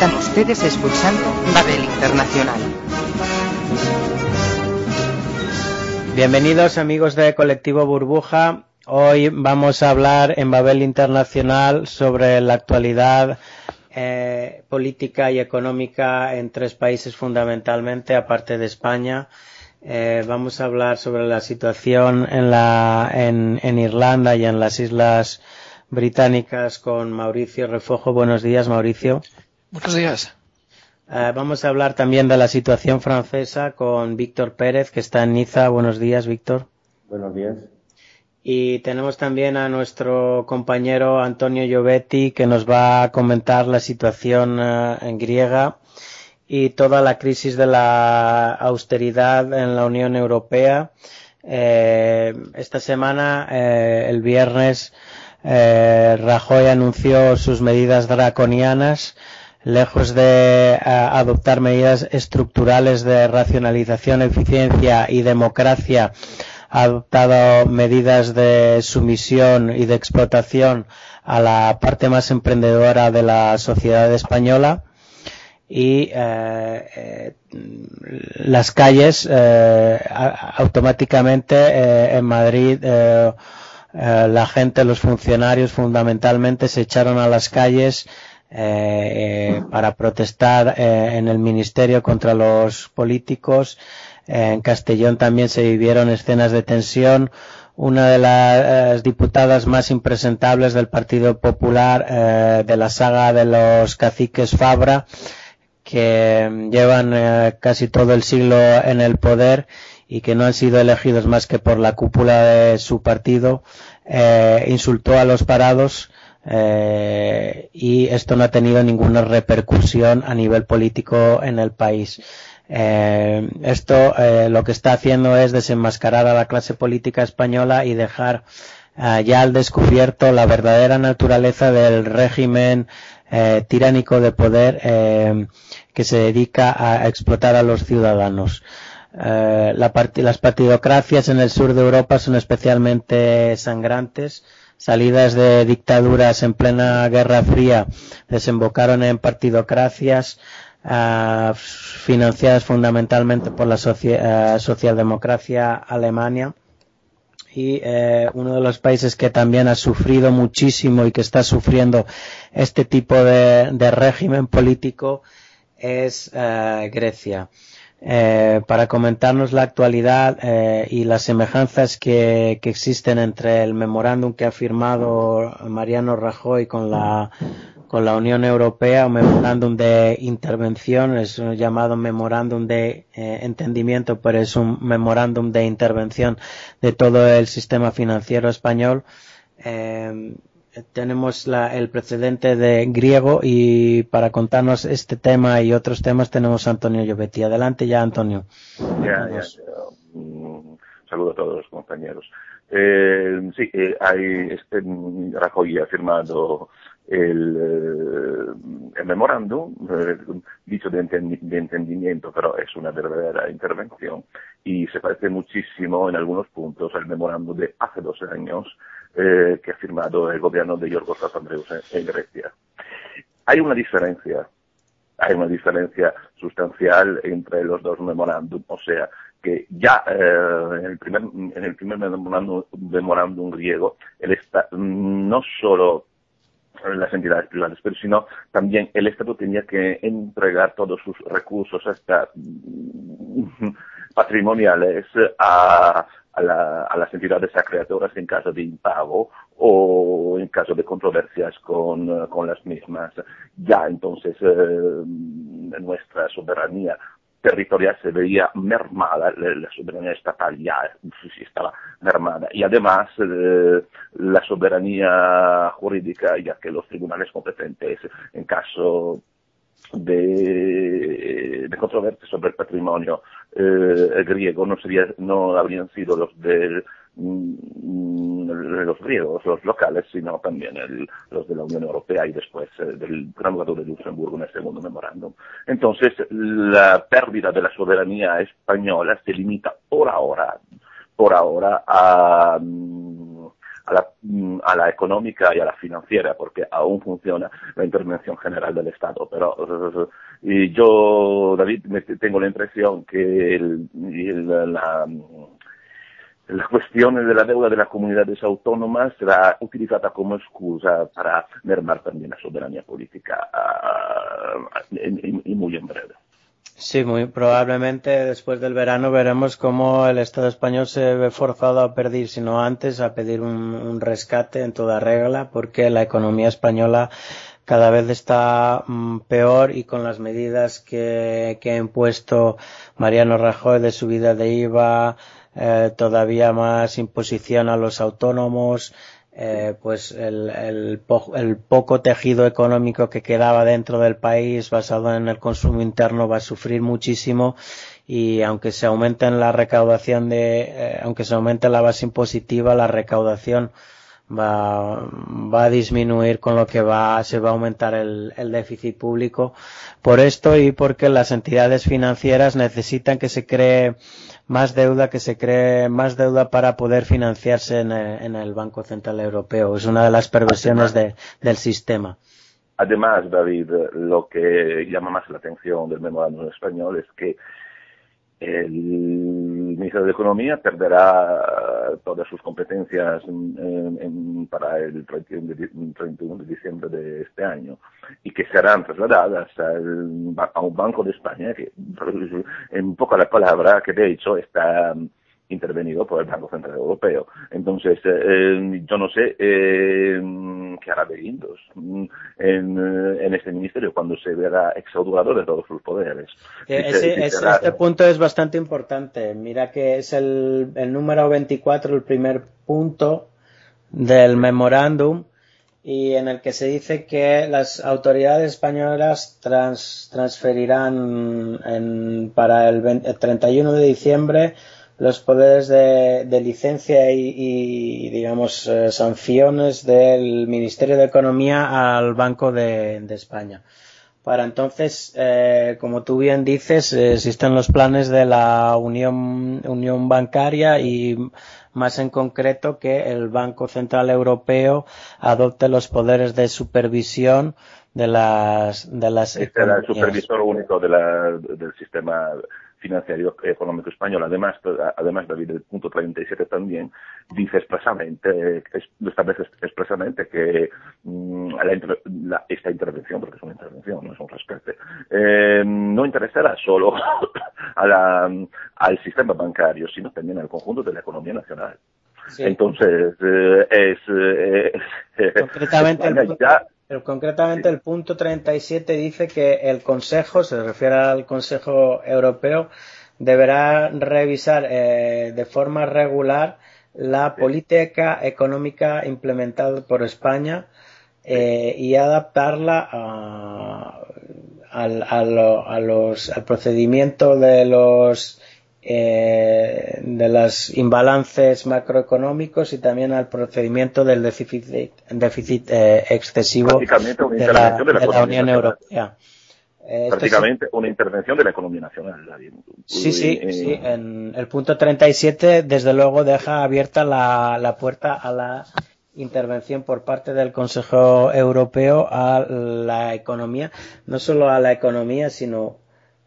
Están ustedes escuchando Babel Internacional. Bienvenidos amigos de Colectivo Burbuja. Hoy vamos a hablar en Babel Internacional sobre la actualidad eh, política y económica en tres países fundamentalmente, aparte de España. Eh, vamos a hablar sobre la situación en, la, en, en Irlanda y en las Islas Británicas con Mauricio Refojo. Buenos días, Mauricio. Buenos días. Uh, vamos a hablar también de la situación francesa con Víctor Pérez, que está en Niza. Buenos días, Víctor. Buenos días. Y tenemos también a nuestro compañero Antonio Giovetti, que nos va a comentar la situación uh, en griega y toda la crisis de la austeridad en la Unión Europea. Eh, esta semana, eh, el viernes, eh, Rajoy anunció sus medidas draconianas lejos de uh, adoptar medidas estructurales de racionalización, eficiencia y democracia, ha adoptado medidas de sumisión y de explotación a la parte más emprendedora de la sociedad española y eh, eh, las calles eh, automáticamente en Madrid la gente, los funcionarios fundamentalmente se echaron a las calles eh, para protestar eh, en el ministerio contra los políticos. Eh, en Castellón también se vivieron escenas de tensión. Una de las diputadas más impresentables del Partido Popular de la saga de los caciques Fabra, que llevan casi todo el siglo en el poder y que no han sido elegidos más que por la cúpula de su partido, insultó a los parados eh, y esto no ha tenido ninguna repercusión a nivel político en el país. Eh, esto eh, lo que está haciendo es desenmascarar a la clase política española y dejar ya al descubierto la verdadera naturaleza del régimen tiránico de poder que se dedica a explotar a los ciudadanos. Las partidocracias en el sur de Europa son especialmente sangrantes salidas de dictaduras en plena Guerra Fría desembocaron en partidocracias uh, financiadas fundamentalmente por la uh, socialdemocracia alemania. Y eh, uno de los países que también ha sufrido muchísimo y que está sufriendo este tipo de, régimen político es uh, Grecia eh, para comentarnos la actualidad eh, y las semejanzas que, que, existen entre el memorándum que ha firmado Mariano Rajoy con la, con la Unión Europea, un memorándum de intervención, es llamado memorándum de eh, entendimiento, pero es un memorándum de intervención de todo el sistema financiero español. Eh, tenemos la, el precedente de griego y para contarnos este tema y otros temas tenemos a Antonio Llobetti. Adelante ya, Antonio. Ya, ya, ya. Un saludo a todos los compañeros. Eh, sí, eh, hay, este, Rajoy ha firmado el, eh, el memorándum, eh, dicho de, entendi de, entendimiento, pero es una verdadera intervención y se parece muchísimo en algunos puntos al memorándum de hace dos años eh, que ha firmado el gobierno de Yorgos Papandreou en, en Grecia. Hay una diferencia, hay una diferencia sustancial entre los dos memorándum, o sea, que ya eh, en el primer, en el primer memorándum, memorándum griego, el esta, no solo las entidades privadas, pero sino también el Estado tenía que entregar todos sus recursos hasta patrimoniales a, las entidades acreedoras en caso de impago o en caso de controversias con, las mismas. Ya entonces nuestra soberanía territorial se veía mermada, la soberanía estatal ya estaba mermada. Y además eh, la soberanía jurídica, ya que los tribunales competentes en caso de, de controversia sobre el patrimonio eh, griego no, sería, no habrían sido los del Mm, los griegos, los locales, sino también los de la Unión Europea y después eh, del Gran de Luxemburgo en el segundo memorándum. Entonces, la pérdida de la soberanía española se limita por ahora, por ahora a, mm, a la, mm, a la económica y a la financiera, porque aún funciona la intervención general del Estado. Pero y yo, David, tengo la impresión que el, la, la cuestión de la deuda de las comunidades autónomas será utilizada como excusa para mermar también la soberanía política y muy en breve. Sí, muy probablemente después del verano veremos cómo el Estado español se ve forzado a pedir, si no antes, a pedir un, rescate en toda regla, porque la economía española cada vez está mm, peor y con las medidas que, que ha impuesto Mariano Rajoy de subida de IVA, eh, todavía más imposición a los autónomos, eh, pues el, el, el, poco tejido económico que quedaba dentro del país basado en el consumo interno va a sufrir muchísimo y aunque se aumente la recaudación de, eh, aunque se aumente la base impositiva, la recaudación va, va a disminuir con lo que va, se va a aumentar el, el déficit público. Por esto y porque las entidades financieras necesitan que se cree más deuda, que se cree más deuda para poder financiarse en el, Banco Central Europeo. Es una de las perversiones del sistema. Además, David, lo que llama más la atención del memorándum español es que el ministro de Economía perderá todas sus competencias para el 31 de, diciembre de este año y que serán trasladadas a un Banco de España que, en poca la palabra, que de hecho está intervenido por el Banco Central Europeo. Entonces, eh, yo no sé eh, qué hará de Guindos mm, en, en, este ministerio cuando se verá exaudurado de todos sus poderes. Eh, este punto es bastante importante. Mira que es el, el número 24, el primer punto del memorándum y en el que se dice que las autoridades españolas trans, transferirán en, para el, 20, el 31 de diciembre los poderes de, licencia y, digamos, eh, sanciones del Ministerio de Economía al Banco de, España. Para entonces, eh, como tú bien dices, existen los planes de la Unión, Unión Bancaria y más en concreto que el Banco Central Europeo adopte los poderes de supervisión de las de las este era el supervisor único de la, del sistema financiero económico español. Además, además David, el punto 37 también dice expresamente, establece expresamente que mm, esta intervención, porque es una intervención, no es un rescate, eh, no interesará solo al sistema bancario, sino también al conjunto de la economía nacional. Entonces, eh, es, eh, concretamente pero concretamente el punto 37 dice que el Consejo, se refiere al Consejo Europeo, deberá revisar eh, de forma regular la política económica implementada por España eh, y adaptarla a, los, al procedimiento de los eh, de los imbalances macroeconómicos y también al procedimiento del déficit, déficit eh, excesivo de la, Unión Europea. Eh, Prácticamente una intervención de la economía nacional. Sí, sí, sí. En el punto 37, desde luego, deja abierta la, la puerta a la intervención por parte del Consejo Europeo a la economía, no solo a la economía, sino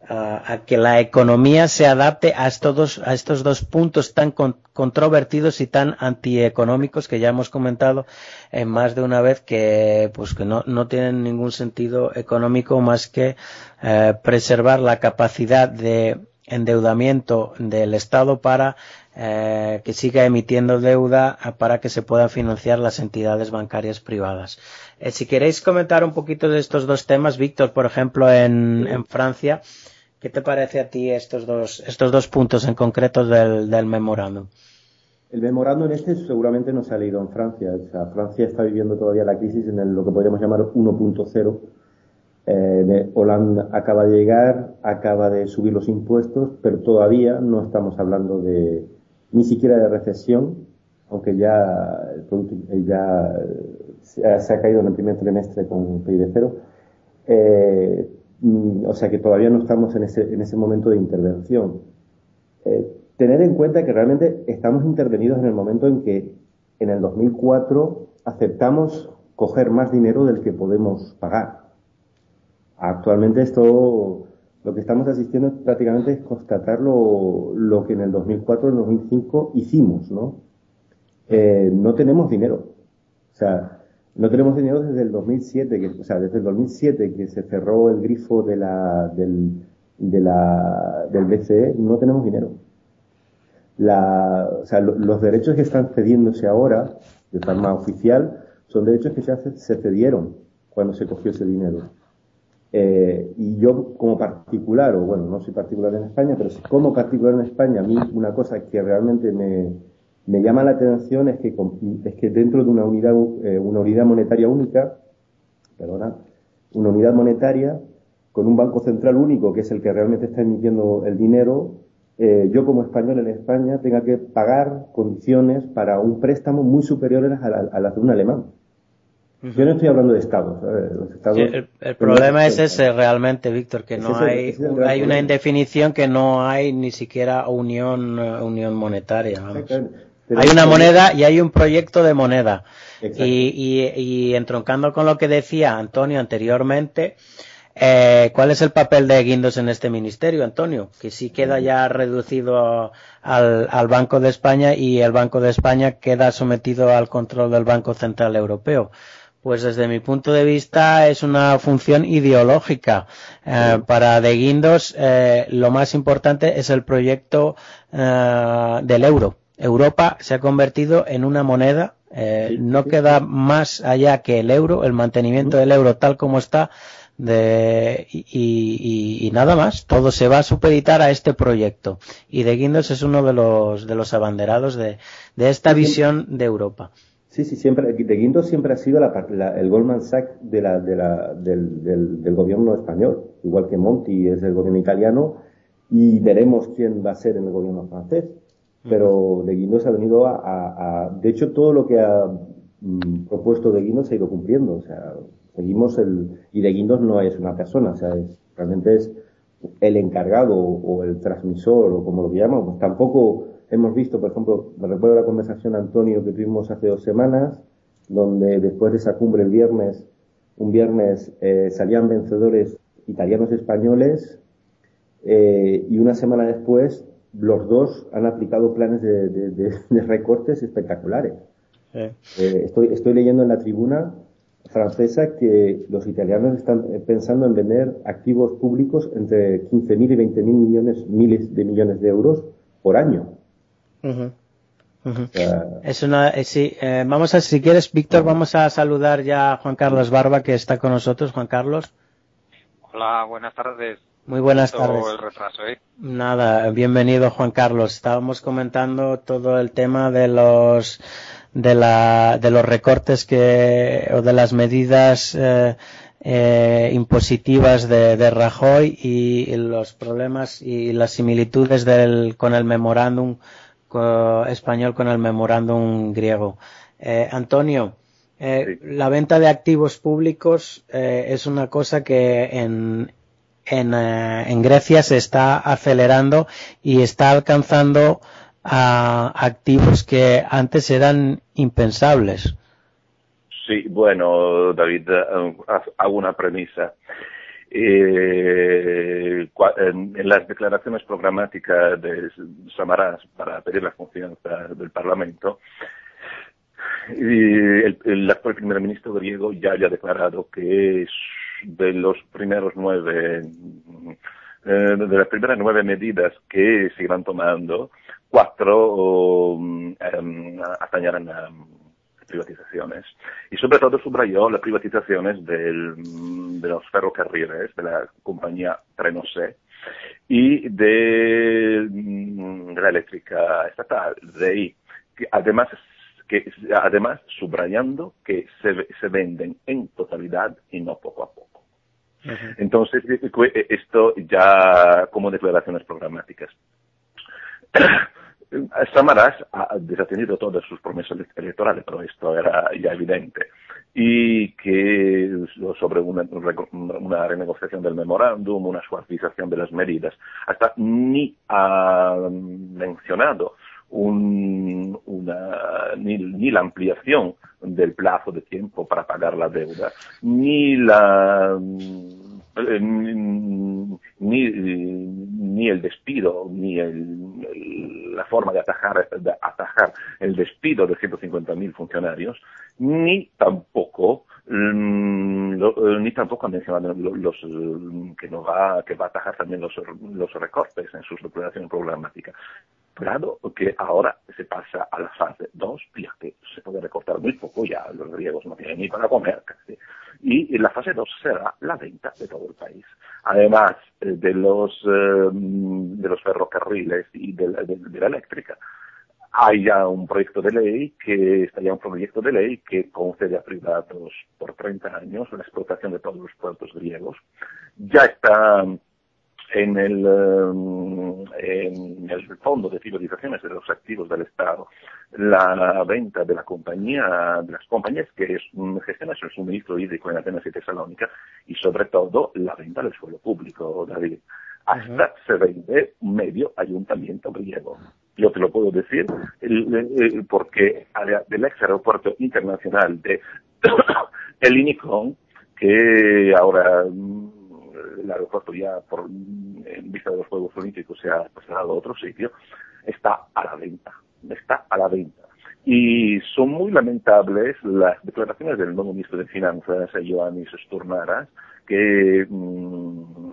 a, que la economía se adapte a estos dos, a estos dos puntos tan controvertidos y tan antieconómicos que ya hemos comentado en más de una vez que pues que no, no tienen ningún sentido económico más que eh, preservar la capacidad de endeudamiento del Estado para eh, que siga emitiendo deuda para que se puedan financiar las entidades bancarias privadas. Eh, si queréis comentar un poquito de estos dos temas, Víctor, por ejemplo, en, Francia, ¿qué te parece a ti estos dos, estos dos puntos en concreto del, del memorándum? El memorándum este seguramente no se ha leído en Francia. Francia está viviendo todavía la crisis en el, lo que podríamos llamar 1.0 eh, Hollande acaba de llegar, acaba de subir los impuestos, pero todavía no estamos hablando de ni siquiera de recesión, aunque ya el producto eh, ya se ha, caído en el primer trimestre con PIB cero. Eh, o sea que todavía no estamos en ese, en ese momento de intervención. Eh, tener en cuenta que realmente estamos intervenidos en el momento en que en el 2004 aceptamos coger más dinero del que podemos pagar. Actualmente esto, lo que estamos asistiendo prácticamente es constatar lo, lo que en el 2004, en el 2005 hicimos, ¿no? Eh, no tenemos dinero. O sea, no tenemos dinero desde el 2007, que, o sea, desde el 2007 que se cerró el grifo de la, del, de la, del BCE, no tenemos dinero. La, o sea, los derechos que están cediéndose ahora, de forma oficial, son derechos que ya se, se cedieron cuando se cogió ese dinero. Eh, y yo como particular, o bueno, no soy particular en España, pero como particular en España, a mí una cosa que realmente me, me llama la atención es que, es que dentro de una unidad, eh, una unidad monetaria única, perdona, una unidad monetaria con un banco central único, que es el que realmente está emitiendo el dinero, eh, yo como español en España tenga que pagar condiciones para un préstamo muy superiores a las de un alemán. Yo no estoy hablando de estados. el, problema es ese realmente, Víctor, que no hay, hay una indefinición que no hay ni siquiera unión, eh, unión monetaria. Hay una moneda y hay un proyecto de moneda. Y, y, y, entroncando con lo que decía Antonio anteriormente, eh, ¿cuál es el papel de Guindos en este ministerio, Antonio? Que sí queda ya reducido al, al Banco de España y el Banco de España queda sometido al control del Banco Central Europeo. Pues desde mi punto de vista es una función ideológica. Eh, para De Guindos eh, lo más importante es el proyecto eh, del euro. Europa se ha convertido en una moneda. no queda más allá que el euro, el mantenimiento del euro tal como está. De, y, y, nada más, todo se va a supeditar a este proyecto. Y De Guindos es uno de los, de los abanderados de, de esta visión de Europa. Sí, sí, siempre, de Guindos siempre ha sido la, el Goldman Sachs de la, de la, del, del, del, gobierno español, igual que Monti es el gobierno italiano, y veremos quién va a ser en el gobierno francés. Pero de Guindos ha venido a, a, de hecho, todo lo que ha mm, propuesto de Guindos se ha ido cumpliendo. O sea, seguimos el, y de Guindos no es una persona, o sea, es, realmente es el encargado o el transmisor o como lo llaman, pues tampoco Hemos visto, por ejemplo, me recuerdo la conversación, Antonio, que tuvimos hace dos semanas, donde después de esa cumbre el viernes, un viernes eh, salían vencedores italianos españoles eh, y una semana después los dos han aplicado planes de, recortes espectaculares. Eh, estoy, estoy leyendo en la tribuna francesa que los italianos están pensando en vender activos públicos entre 15.000 y 20.000 millones, miles de millones de euros por año. Es una, eh, sí, eh, vamos a, si quieres, Víctor, vamos a saludar ya a Juan Carlos Barba, que está con nosotros. Juan Carlos. Hola, buenas tardes. Muy buenas tardes. ¿eh? Nada, bienvenido Juan Carlos. Estábamos comentando todo el tema de los de la de los recortes que o de las medidas impositivas de, de Rajoy y, los problemas y las similitudes del con el memorándum español con el memorándum griego. Eh, Antonio, eh, la venta de activos públicos eh, es una cosa que en, en, en, Grecia se está acelerando y está alcanzando activos que antes eran impensables. Sí, bueno, David, hago una premisa eh, en, las declaraciones programáticas de Samaras para pedir la confianza del Parlamento, y el, actual primer ministro griego ya había declarado que de los primeros nueve de las primeras nueve medidas que se irán tomando, cuatro um, atañarán a privatizaciones. Y sobre todo subrayó las privatizaciones del, de los ferrocarriles, de la compañía Trenose y de, de la eléctrica estatal, de que además que además subrayando que se, se venden en totalidad y no poco a poco. Entonces, esto ya como declaraciones programáticas. Samaras ha desatendido todas sus promesas electorales, pero esto era ya evidente. Y que sobre una, una renegociación del memorándum, una suavización de las medidas, hasta ni ha mencionado un, una, ni, la ampliación del plazo de tiempo para pagar la deuda, ni la eh, ni, ni, el despido, ni el, la forma de atajar, el despido de 150.000 funcionarios, ni tampoco mm, lo, ni tampoco ha mencionado los, los, que no va que va a atajar también los, los recortes en sus declaraciones programáticas. Claro que ahora se pasa a la fase 2, ya que se puede recortar muy poco, ya los griegos no tienen ni para comer casi. Y la fase 2 será la venta de todo el país. Además eh, de los, eh, de los ferrocarriles y de la, de, de la eléctrica, hay ya un proyecto de ley que está ya un proyecto de ley que concede a privados por 30 años la explotación de todos los puertos griegos. Ya está en el, eh, en el fondo de privatizaciones de los activos del Estado la venta de la compañía, de las compañías que gestionan el suministro hídrico en Atenas y Tesalónica y sobre todo la venta del suelo público, David. Hasta se vende medio ayuntamiento griego. Yo te lo puedo decir porque del ex aeropuerto internacional de El Inicón, que ahora el aeropuerto ya por, en vista de los Juegos Olímpicos se ha pasado a otro sitio, está a la venta, está a la venta. Y son muy lamentables las declaraciones del nuevo ministro de Finanzas, Ioannis Sturnaras, que mmm,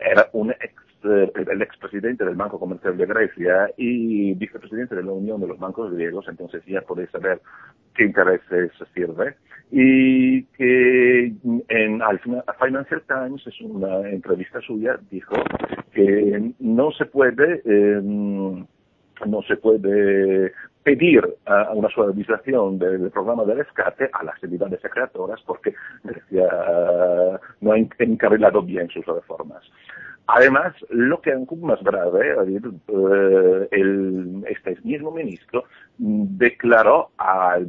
era un ex, el expresidente del Banco Comercial de Grecia y vicepresidente de la Unión de los Bancos Griegos, entonces ya podéis saber qué intereses sirve y que en al Financial Times es una entrevista suya dijo que no se puede eh, no se puede pedir a una suavización del programa de rescate a las entidades creadoras porque Grecia no ha encarrilado bien sus reformas. Además, lo que es más grave, eh, el, este mismo ministro declaró al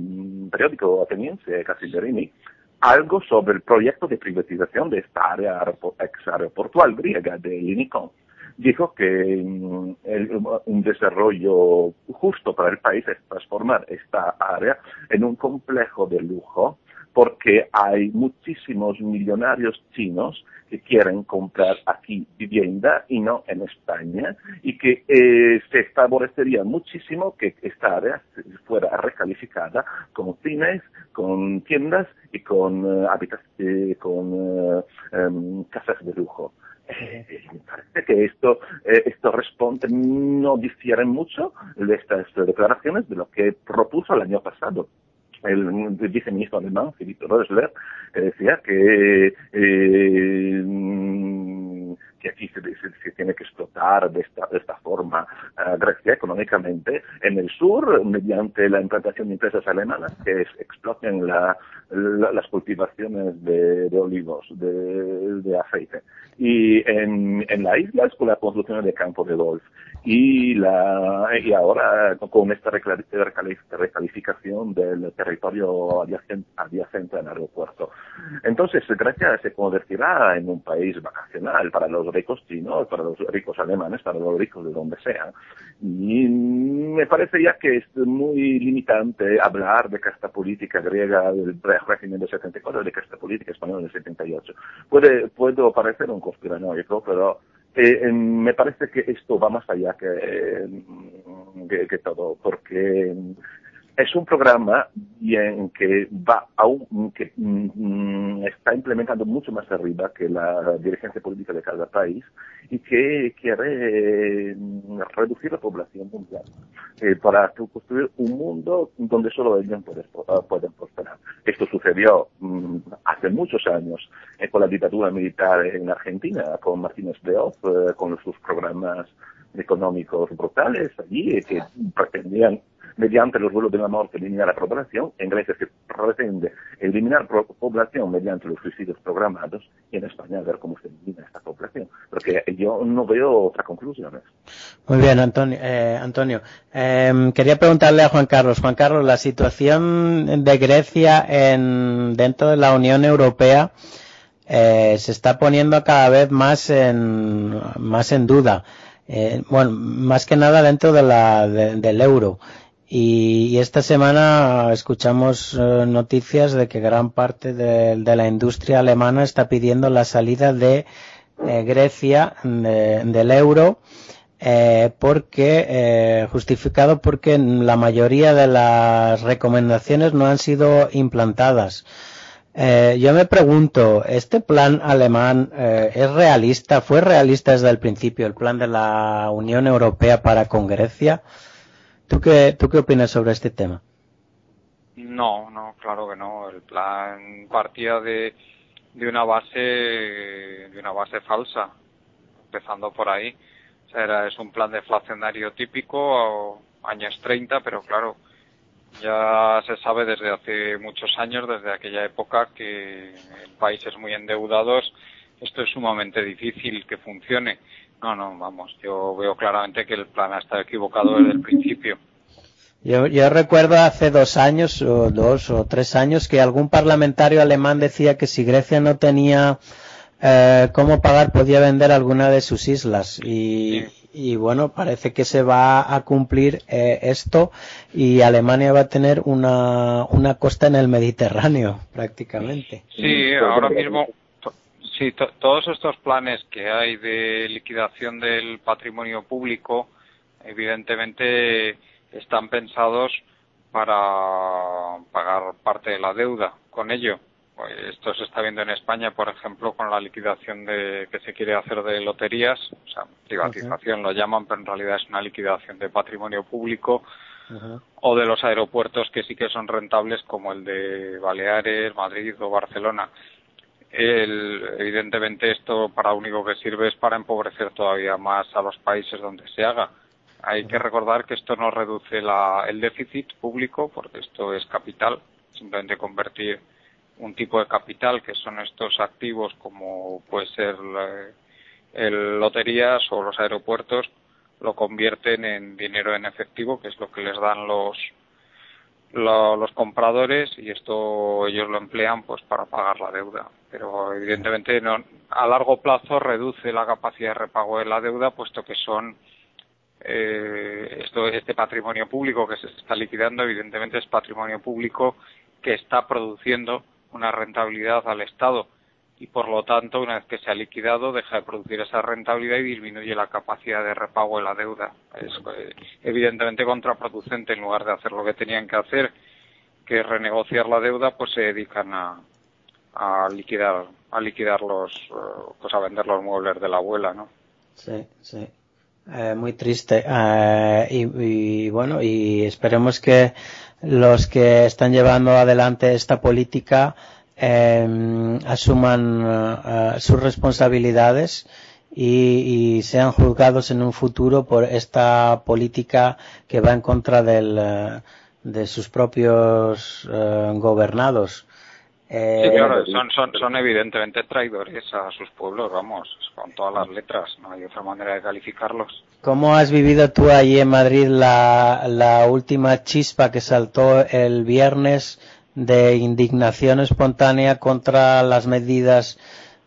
periódico ateniense Casilderini algo sobre el proyecto de privatización de esta área ex aeroportual griega de Linicón. Dijo que mm, el, un desarrollo justo para el país es transformar esta área en un complejo de lujo porque hay muchísimos millonarios chinos que quieren comprar aquí vivienda y no en España y que eh, se favorecería muchísimo que esta área fuera recalificada con cines, con tiendas y con, uh, eh, con uh, um, casas de lujo. Eh, me parece que esto, eh, esto responde, no difieren mucho de estas declaraciones de lo que propuso el año pasado el viceministro alemán, Philipp Rösler, que decía que, eh, que aquí se, tiene que explotar de esta, de esta forma uh, Grecia económicamente en el sur mediante la implantación de empresas alemanas que es, exploten la, las cultivaciones de, de olivos, de, de, aceite. Y en, en la isla es con la construcción de campos de golf. Y, la, y ahora con esta recalificación del territorio adyacente, adyacente al aeropuerto. Entonces Grecia se convertirá en un país vacacional para los ricos chinos, para los ricos alemanes, para los ricos de donde sea. Y me parece ya que es muy limitante hablar de casta política griega del régimen del 74 de casta política española del 78. Puede, puedo parecer un conspiranoico, pero eh, me parece que esto va más allá que, que, que todo, porque es un programa que va aún que mm, está implementando mucho más arriba que la dirigencia política de cada país y que quiere mm, reducir la población mundial eh, para construir un mundo donde solo ellos ah, pueden, prosperar. Esto sucedió mm, hace muchos años eh, con la dictadura militar en Argentina, con Martínez de Oz, eh, con sus programas económicos brutales allí que pretendían mediante los vuelos de la muerte eliminar la población, en Grecia se pretende eliminar la población mediante los suicidios programados y en España a ver cómo se elimina esta población. Porque yo no veo otra conclusión. Muy bien, Antonio. Eh, Antonio em, quería preguntarle a Juan Carlos. Juan Carlos, la situación de Grecia en, dentro de la Unión Europea eh, se está poniendo cada vez más en, más en duda. Eh, bueno, más que nada dentro de la, del euro. Y, esta semana escuchamos eh, noticias de que gran parte de, la industria alemana está pidiendo la salida de eh, Grecia del euro eh, porque justificado porque la mayoría de las recomendaciones no han sido implantadas. yo me pregunto, ¿este plan alemán es realista? ¿Fue realista desde el principio el plan de la Unión Europea para con Grecia? ¿Tú qué, ¿Tú qué opinas sobre este tema? No, no, claro que no. El plan partía de, de una base de una base falsa, empezando por ahí. O sea, era, es un plan deflacionario típico, años 30, pero claro, ya se sabe desde hace muchos años, desde aquella época, que en países muy endeudados esto es sumamente difícil que funcione. No, no, vamos, yo veo claramente que el plan ha estado equivocado desde el principio. Yo, yo recuerdo hace dos años, o dos o tres años, que algún parlamentario alemán decía que si Grecia no tenía eh, cómo pagar, podía vender alguna de sus islas. Y, y bueno, parece que se va a cumplir eh, esto y Alemania va a tener una, una costa en el Mediterráneo, prácticamente. Sí, ahora mismo Sí, todos estos planes que hay de liquidación del patrimonio público, evidentemente están pensados para pagar parte de la deuda con ello. Pues esto se está viendo en España, por ejemplo, con la liquidación de, que se quiere hacer de loterías, o sea, privatización lo llaman, pero en realidad es una liquidación de patrimonio público, o de los aeropuertos que sí que son rentables, como el de Baleares, Madrid o Barcelona evidentemente esto para lo único que sirve es para empobrecer todavía más a los países donde se haga. Hay que recordar que esto no reduce el déficit público porque esto es capital, simplemente convertir un tipo de capital que son estos activos como puede ser el loterías o los aeropuertos lo convierten en dinero en efectivo que es lo que les dan los los compradores y esto ellos lo emplean pues para pagar la deuda. Pero evidentemente no, a largo plazo reduce la capacidad de repago de la deuda puesto que son eh, esto este patrimonio público que se está liquidando evidentemente es patrimonio público que está produciendo una rentabilidad al Estado y por lo tanto una vez que se ha liquidado deja de producir esa rentabilidad y disminuye la capacidad de repago de la deuda. Es eh, evidentemente contraproducente en lugar de hacer lo que tenían que hacer, que es renegociar la deuda, pues se dedican a, a liquidar a liquidar los eh, pues a vender los muebles de la abuela, ¿no? Sí, sí. Eh, muy triste. y, bueno, y esperemos que los que están llevando adelante esta política eh, asuman uh, sus responsabilidades y, y, sean juzgados en un futuro por esta política que va en contra del, uh, de sus propios uh, gobernados. Eh, sí, claro, son, son, son evidentemente traidores a sus pueblos, vamos, con todas las letras, no hay otra manera de calificarlos. ¿Cómo has vivido tú allí en Madrid la, la última chispa que saltó el viernes de indignación espontánea contra las medidas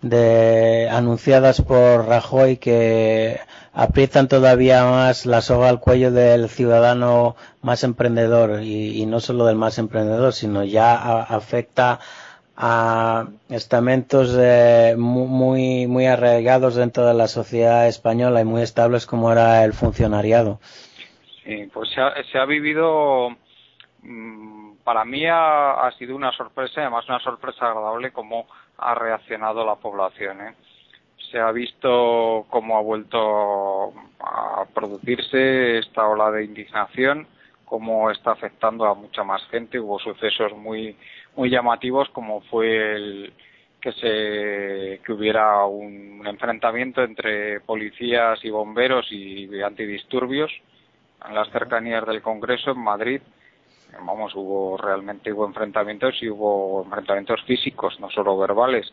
de, anunciadas por Rajoy que aprietan todavía más la soga al cuello del ciudadano más emprendedor y, no solo del más emprendedor, sino ya afecta a estamentos muy, muy arraigados dentro de la sociedad española y muy estables como era el funcionariado. Sí, pues se ha, se ha vivido mm, para mí ha, sido una sorpresa, además una sorpresa agradable cómo ha reaccionado la población. ¿eh? Se ha visto cómo ha vuelto a producirse esta ola de indignación, cómo está afectando a mucha más gente. Hubo sucesos muy, muy llamativos como fue el que se que hubiera un enfrentamiento entre policías y bomberos y antidisturbios en las cercanías del Congreso en Madrid vamos, hubo realmente hubo enfrentamientos y hubo enfrentamientos físicos, no solo verbales.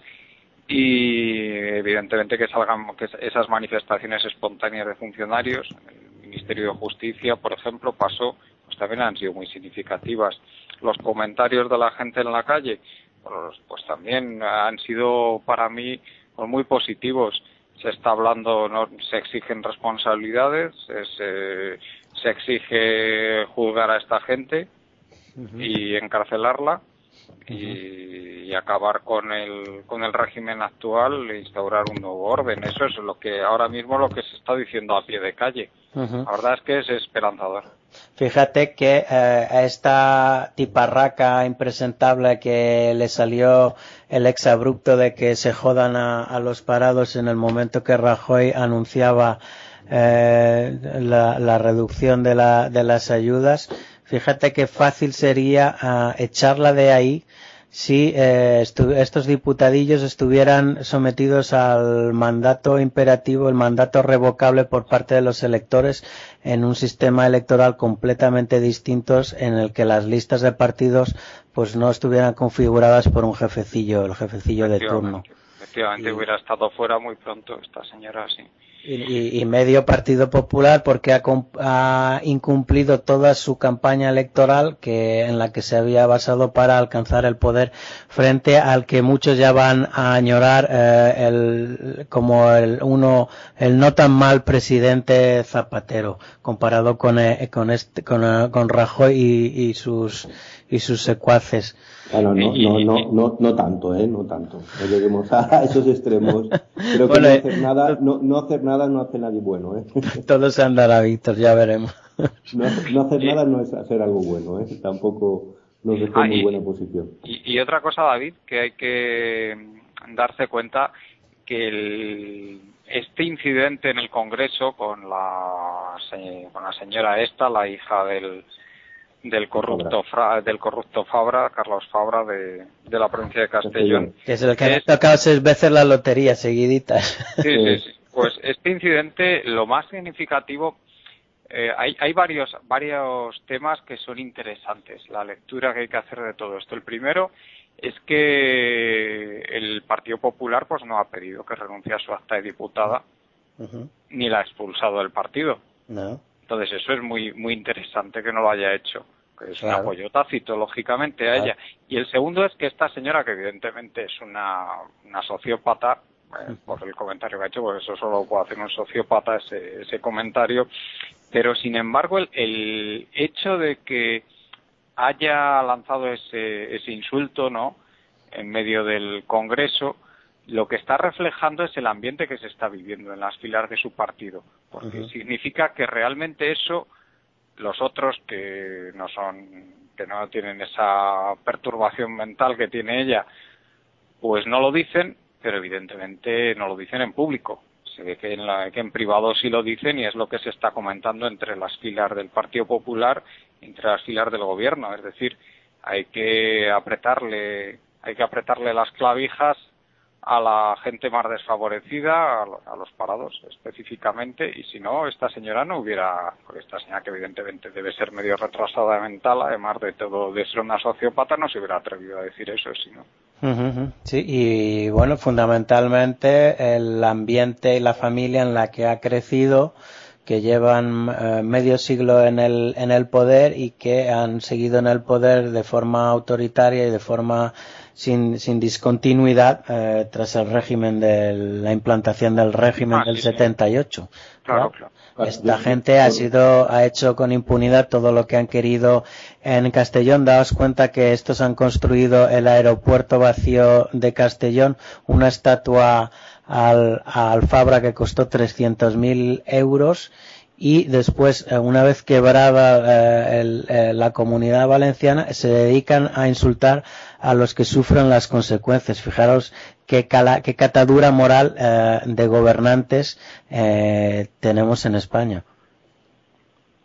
Y evidentemente que salgan que esas manifestaciones espontáneas de funcionarios, el Ministerio de Justicia, por ejemplo, pasó, pues también han sido muy significativas. Los comentarios de la gente en la calle, pues, pues también han sido para mí pues, muy positivos. Se está hablando, no se exigen responsabilidades, se, se exige juzgar a esta gente y encarcelarla y, acabar con el, con el régimen actual e instaurar un nuevo orden. Eso es lo que ahora mismo lo que se está diciendo a pie de calle. La verdad es que es esperanzador. Fíjate que eh, a esta tiparraca impresentable que le salió el exabrupto de que se jodan a, los parados en el momento que Rajoy anunciaba eh, la, la, reducción de, la, de las ayudas, Fíjate qué fácil sería ah, echarla de ahí si eh, estos diputadillos estuvieran sometidos al mandato imperativo, el mandato revocable por parte de los electores en un sistema electoral completamente distinto en el que las listas de partidos pues no estuvieran configuradas por un jefecillo, el jefecillo de turno. Efectivamente, hubiera estado fuera muy pronto esta señora, sí y, medio Partido Popular porque ha, incumplido toda su campaña electoral que en la que se había basado para alcanzar el poder frente al que muchos ya van a añorar eh, el, como el uno el no tan mal presidente Zapatero comparado con eh, con este con, eh, con Rajoy y, y sus y sus secuaces Claro, no, no, no, no, no tanto, ¿eh? No tanto. No lleguemos a esos extremos. Creo que no hacer eh, nada, no, no hacer nada no hace nadie bueno, ¿eh? Todo se andará, Víctor, ya veremos. No, no hacer nada no es hacer algo bueno, ¿eh? Tampoco nos deja en muy buena posición. Y, y, otra cosa, David, que hay que darse cuenta que el, este incidente en el Congreso con la, con la señora esta, la hija del, del corrupto del corrupto Fabra, Carlos Fabra de, de la provincia de Castellón. Que es el que ha tocado seis veces la lotería seguiditas. Sí, sí, sí. Pues este incidente, lo más significativo, eh, hay, hay varios, varios temas que son interesantes, la lectura que hay que hacer de todo esto. El primero es que el Partido Popular pues no ha pedido que renuncie a su acta de diputada, ni la ha expulsado del partido. No. Entonces eso es muy muy interesante que no lo haya hecho, que es un apoyo tácito lógicamente a ella. Y el segundo es que esta señora, que evidentemente es una, una sociópata, eh, por el comentario que ha hecho, pues eso solo puede hacer un sociópata ese, ese comentario, pero sin embargo el, el hecho de que haya lanzado ese, ese insulto, ¿no? En medio del Congreso, lo que está reflejando es el ambiente que se está viviendo en las filas de su partido, porque significa que realmente eso los otros que no son que no tienen esa perturbación mental que tiene ella, pues no lo dicen, pero evidentemente no lo dicen en público. Se ve que en, la, que en privado sí lo dicen y es lo que se está comentando entre las filas del Partido Popular, entre las filas del Gobierno. Es decir, hay que apretarle, hay que apretarle las clavijas a la gente más desfavorecida, a, los parados específicamente, y si no, esta señora no hubiera, porque esta señora que evidentemente debe ser medio retrasada mental, además de todo de ser una sociópata, no se hubiera atrevido a decir eso, si no. Sí, y bueno, fundamentalmente el ambiente y la familia en la que ha crecido, que llevan eh, medio siglo en el, en el poder y que han seguido en el poder de forma autoritaria y de forma sin, sin discontinuidad eh, tras el régimen de la implantación del régimen ah, del 78. Claro, claro. Esta gente ha sido, ha hecho con impunidad todo lo que han querido en Castellón. Daos cuenta que estos han construido el aeropuerto vacío de Castellón, una estatua al, al Fabra que costó 300.000 euros y después, eh, una vez quebrada eh, la comunidad valenciana, se dedican a insultar a los que sufren las consecuencias. Fijaros qué, qué catadura moral de gobernantes tenemos en España.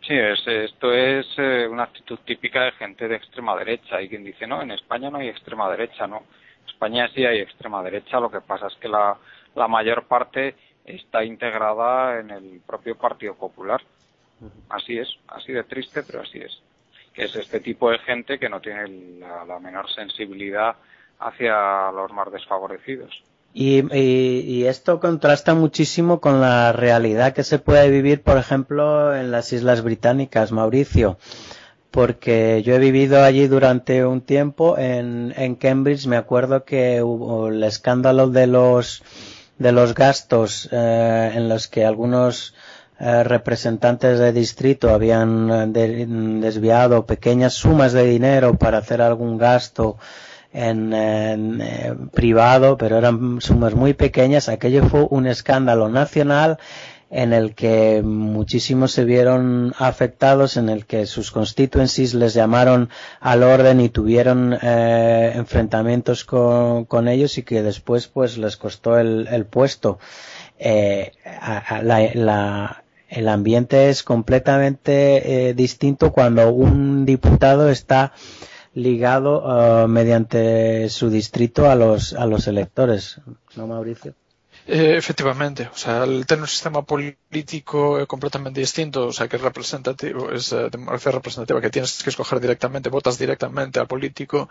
Sí, esto es una actitud típica de gente de extrema derecha. Hay quien dice, no, en España no hay extrema derecha, no. En España sí hay extrema derecha, lo que pasa es que la, la mayor parte está integrada en el propio Partido Popular. Así es, así de triste, pero así es. Que es este tipo de gente que no tiene la, menor sensibilidad hacia los más desfavorecidos. Y, y, esto contrasta muchísimo con la realidad que se puede vivir, por ejemplo, en las Islas Británicas, Mauricio. Porque yo he vivido allí durante un tiempo en, en Cambridge. Me acuerdo que hubo el escándalo de los de los gastos eh, en los que algunos eh, representantes de distrito habían eh, desviado pequeñas sumas de dinero para hacer algún gasto en, privado, pero eran sumas muy pequeñas. Aquello fue un escándalo nacional en el que muchísimos se vieron afectados, en el que sus constituencies les llamaron al orden y tuvieron eh, enfrentamientos con, con, ellos y que después pues les costó el, puesto. Eh, el ambiente es completamente eh, distinto cuando un diputado está ligado uh, mediante su distrito a los a los electores, ¿no, Mauricio? Eh, efectivamente, o sea, el tener un sistema político eh, completamente distinto, o sea, que es representativo, es eh, democracia representativa, que tienes que escoger directamente, votas directamente al político,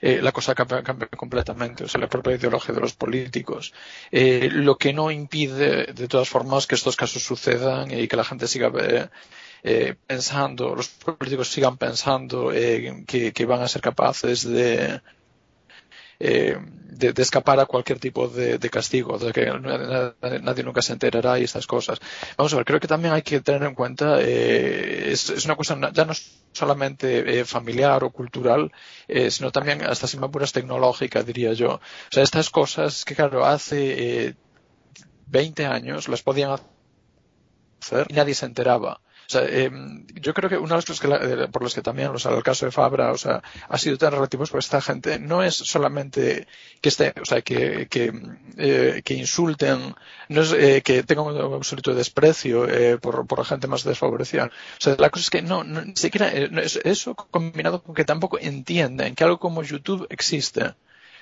eh, la cosa cambia, cambia, completamente, o sea, la propia ideología de los políticos. Eh, lo que no impide, de todas formas, que estos casos sucedan y que la gente siga eh, pensando, los políticos sigan pensando que, que, van a ser capaces de eh, de, escapar a cualquier tipo de, castigo, de que nadie, nunca se enterará y estas cosas. Vamos a ver, creo que también hay que tener en cuenta, eh, es, una cuestión ya no solamente eh, familiar o cultural, sino también hasta sin apuras tecnológica, diría yo. O sea, estas cosas que, claro, hace 20 años las podían hacer y nadie se enteraba. O sea, eh, yo creo que una de cosas que por las que también, o sea, el caso de Fabra, o sea, ha sido tan relativo porque esta gente no es solamente que esté, o sea, que, que, eh, que insulten, no es eh, que tengan un absoluto desprecio eh, por, por la gente más desfavorecida. O sea, la cosa es que no, no ni siquiera, eh, eso combinado con que tampoco entienden que algo como YouTube existe.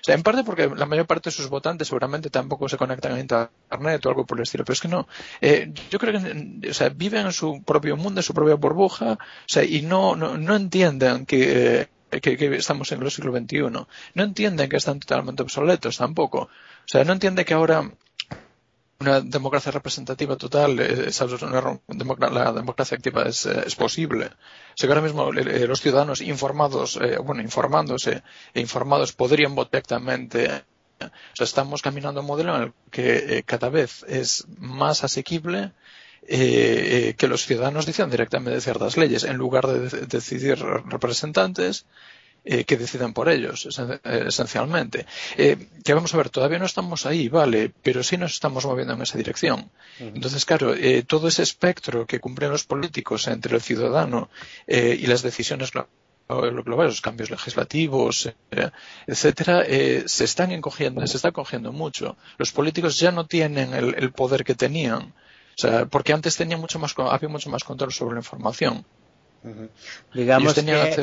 En parte porque la mayor parte de sus votantes seguramente tampoco se conectan a Internet o algo por el estilo, pero es que no. Eh, yo creo que o sea, viven en su propio mundo, en su propia burbuja, o sea, y no, no, no entienden que, eh, estamos en el siglo XXI. No entienden que están totalmente obsoletos tampoco. O sea, no entienden que ahora una democracia representativa total, es, una, la democracia activa es, eh, es posible. O ahora mismo eh, los ciudadanos informados, eh, bueno, informándose e informados podrían votar directamente. O sea, estamos caminando un modelo en el que cada vez es más asequible eh, que los ciudadanos decidan directamente ciertas leyes en lugar de decidir representantes eh, que decidan por ellos, eh, esencialmente. Eh, que vamos a ver, todavía no estamos ahí, vale, pero sí nos estamos moviendo en esa dirección. Entonces, claro, eh, todo ese espectro que cumplen los políticos entre el ciudadano eh, y las decisiones globales, los cambios legislativos, eh, etcétera, se están encogiendo, se está cogiendo mucho. Los políticos ya no tienen el, el poder que tenían. O sea, porque antes tenía mucho más, había mucho más control sobre la información. Digamos que,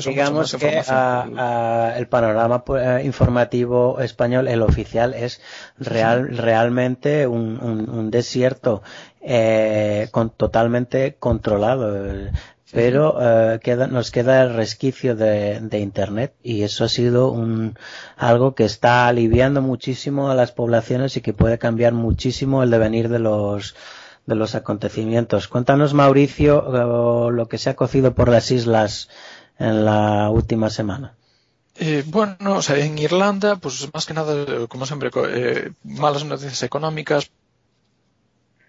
digamos que a, el panorama eh, informativo español, el oficial, es real, realmente un, un, desierto eh, con, totalmente controlado. Pero eh, queda, nos queda el resquicio de, de, Internet y eso ha sido un, algo que está aliviando muchísimo a las poblaciones y que puede cambiar muchísimo el devenir de los, de los acontecimientos. Cuéntanos, Mauricio, lo que se ha cocido por las islas en la última semana. Eh, bueno, o sea, en Irlanda, pues más que nada, como siempre, eh, malas noticias económicas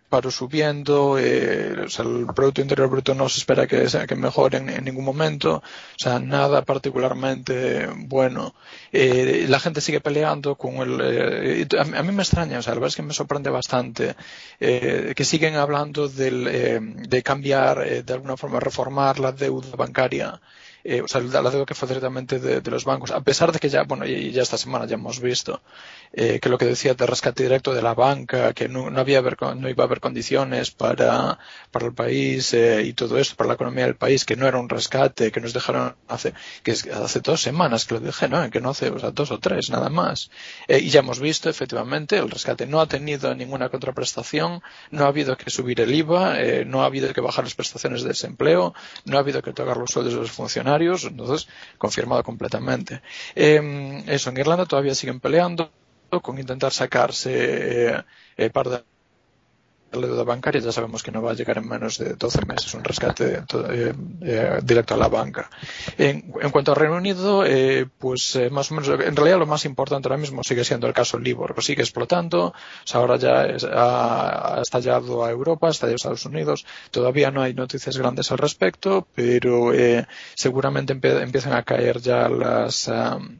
paro subiendo, eh, o sea, el Producto Interior Bruto no se espera que, sea, que mejore en, ningún momento, o sea, nada particularmente bueno. Eh, la gente sigue peleando con el... Eh, a, mí me extraña, o sea, la verdad es que me sorprende bastante eh, que siguen hablando del, eh, de cambiar, de alguna forma reformar la deuda bancaria eh, o sea, la deuda que fue directamente de, los bancos, a pesar de que ya, bueno, y ya esta semana ya hemos visto eh, que lo que decía de rescate directo de la banca, que no, había no iba a haber condiciones para, para el país eh, y todo esto, para la economía del país, que no era un rescate, que nos dejaron hace, que hace dos semanas que lo dije, ¿no? Que no hace, dos o tres, nada más. Eh, y ya hemos visto, efectivamente, el rescate no ha tenido ninguna contraprestación, no ha habido que subir el IVA, eh, no ha habido que bajar las prestaciones de desempleo, no ha habido que tocar los sueldos de los funcionarios, entonces confirmado completamente. Eh, eso, en Irlanda todavía siguen peleando con intentar sacarse eh, eh par de la deuda bancaria ya sabemos que no va a llegar en menos de 12 meses un rescate directo a la banca. En, cuanto al Reino Unido, eh, pues eh, más o menos, en realidad lo más importante ahora mismo sigue siendo el caso Libor, que sigue explotando, o ahora ya es, ha, estallado a Europa, ha estallado a Estados Unidos, todavía no hay noticias grandes al respecto, pero eh, seguramente empie empiezan a caer ya las... Um,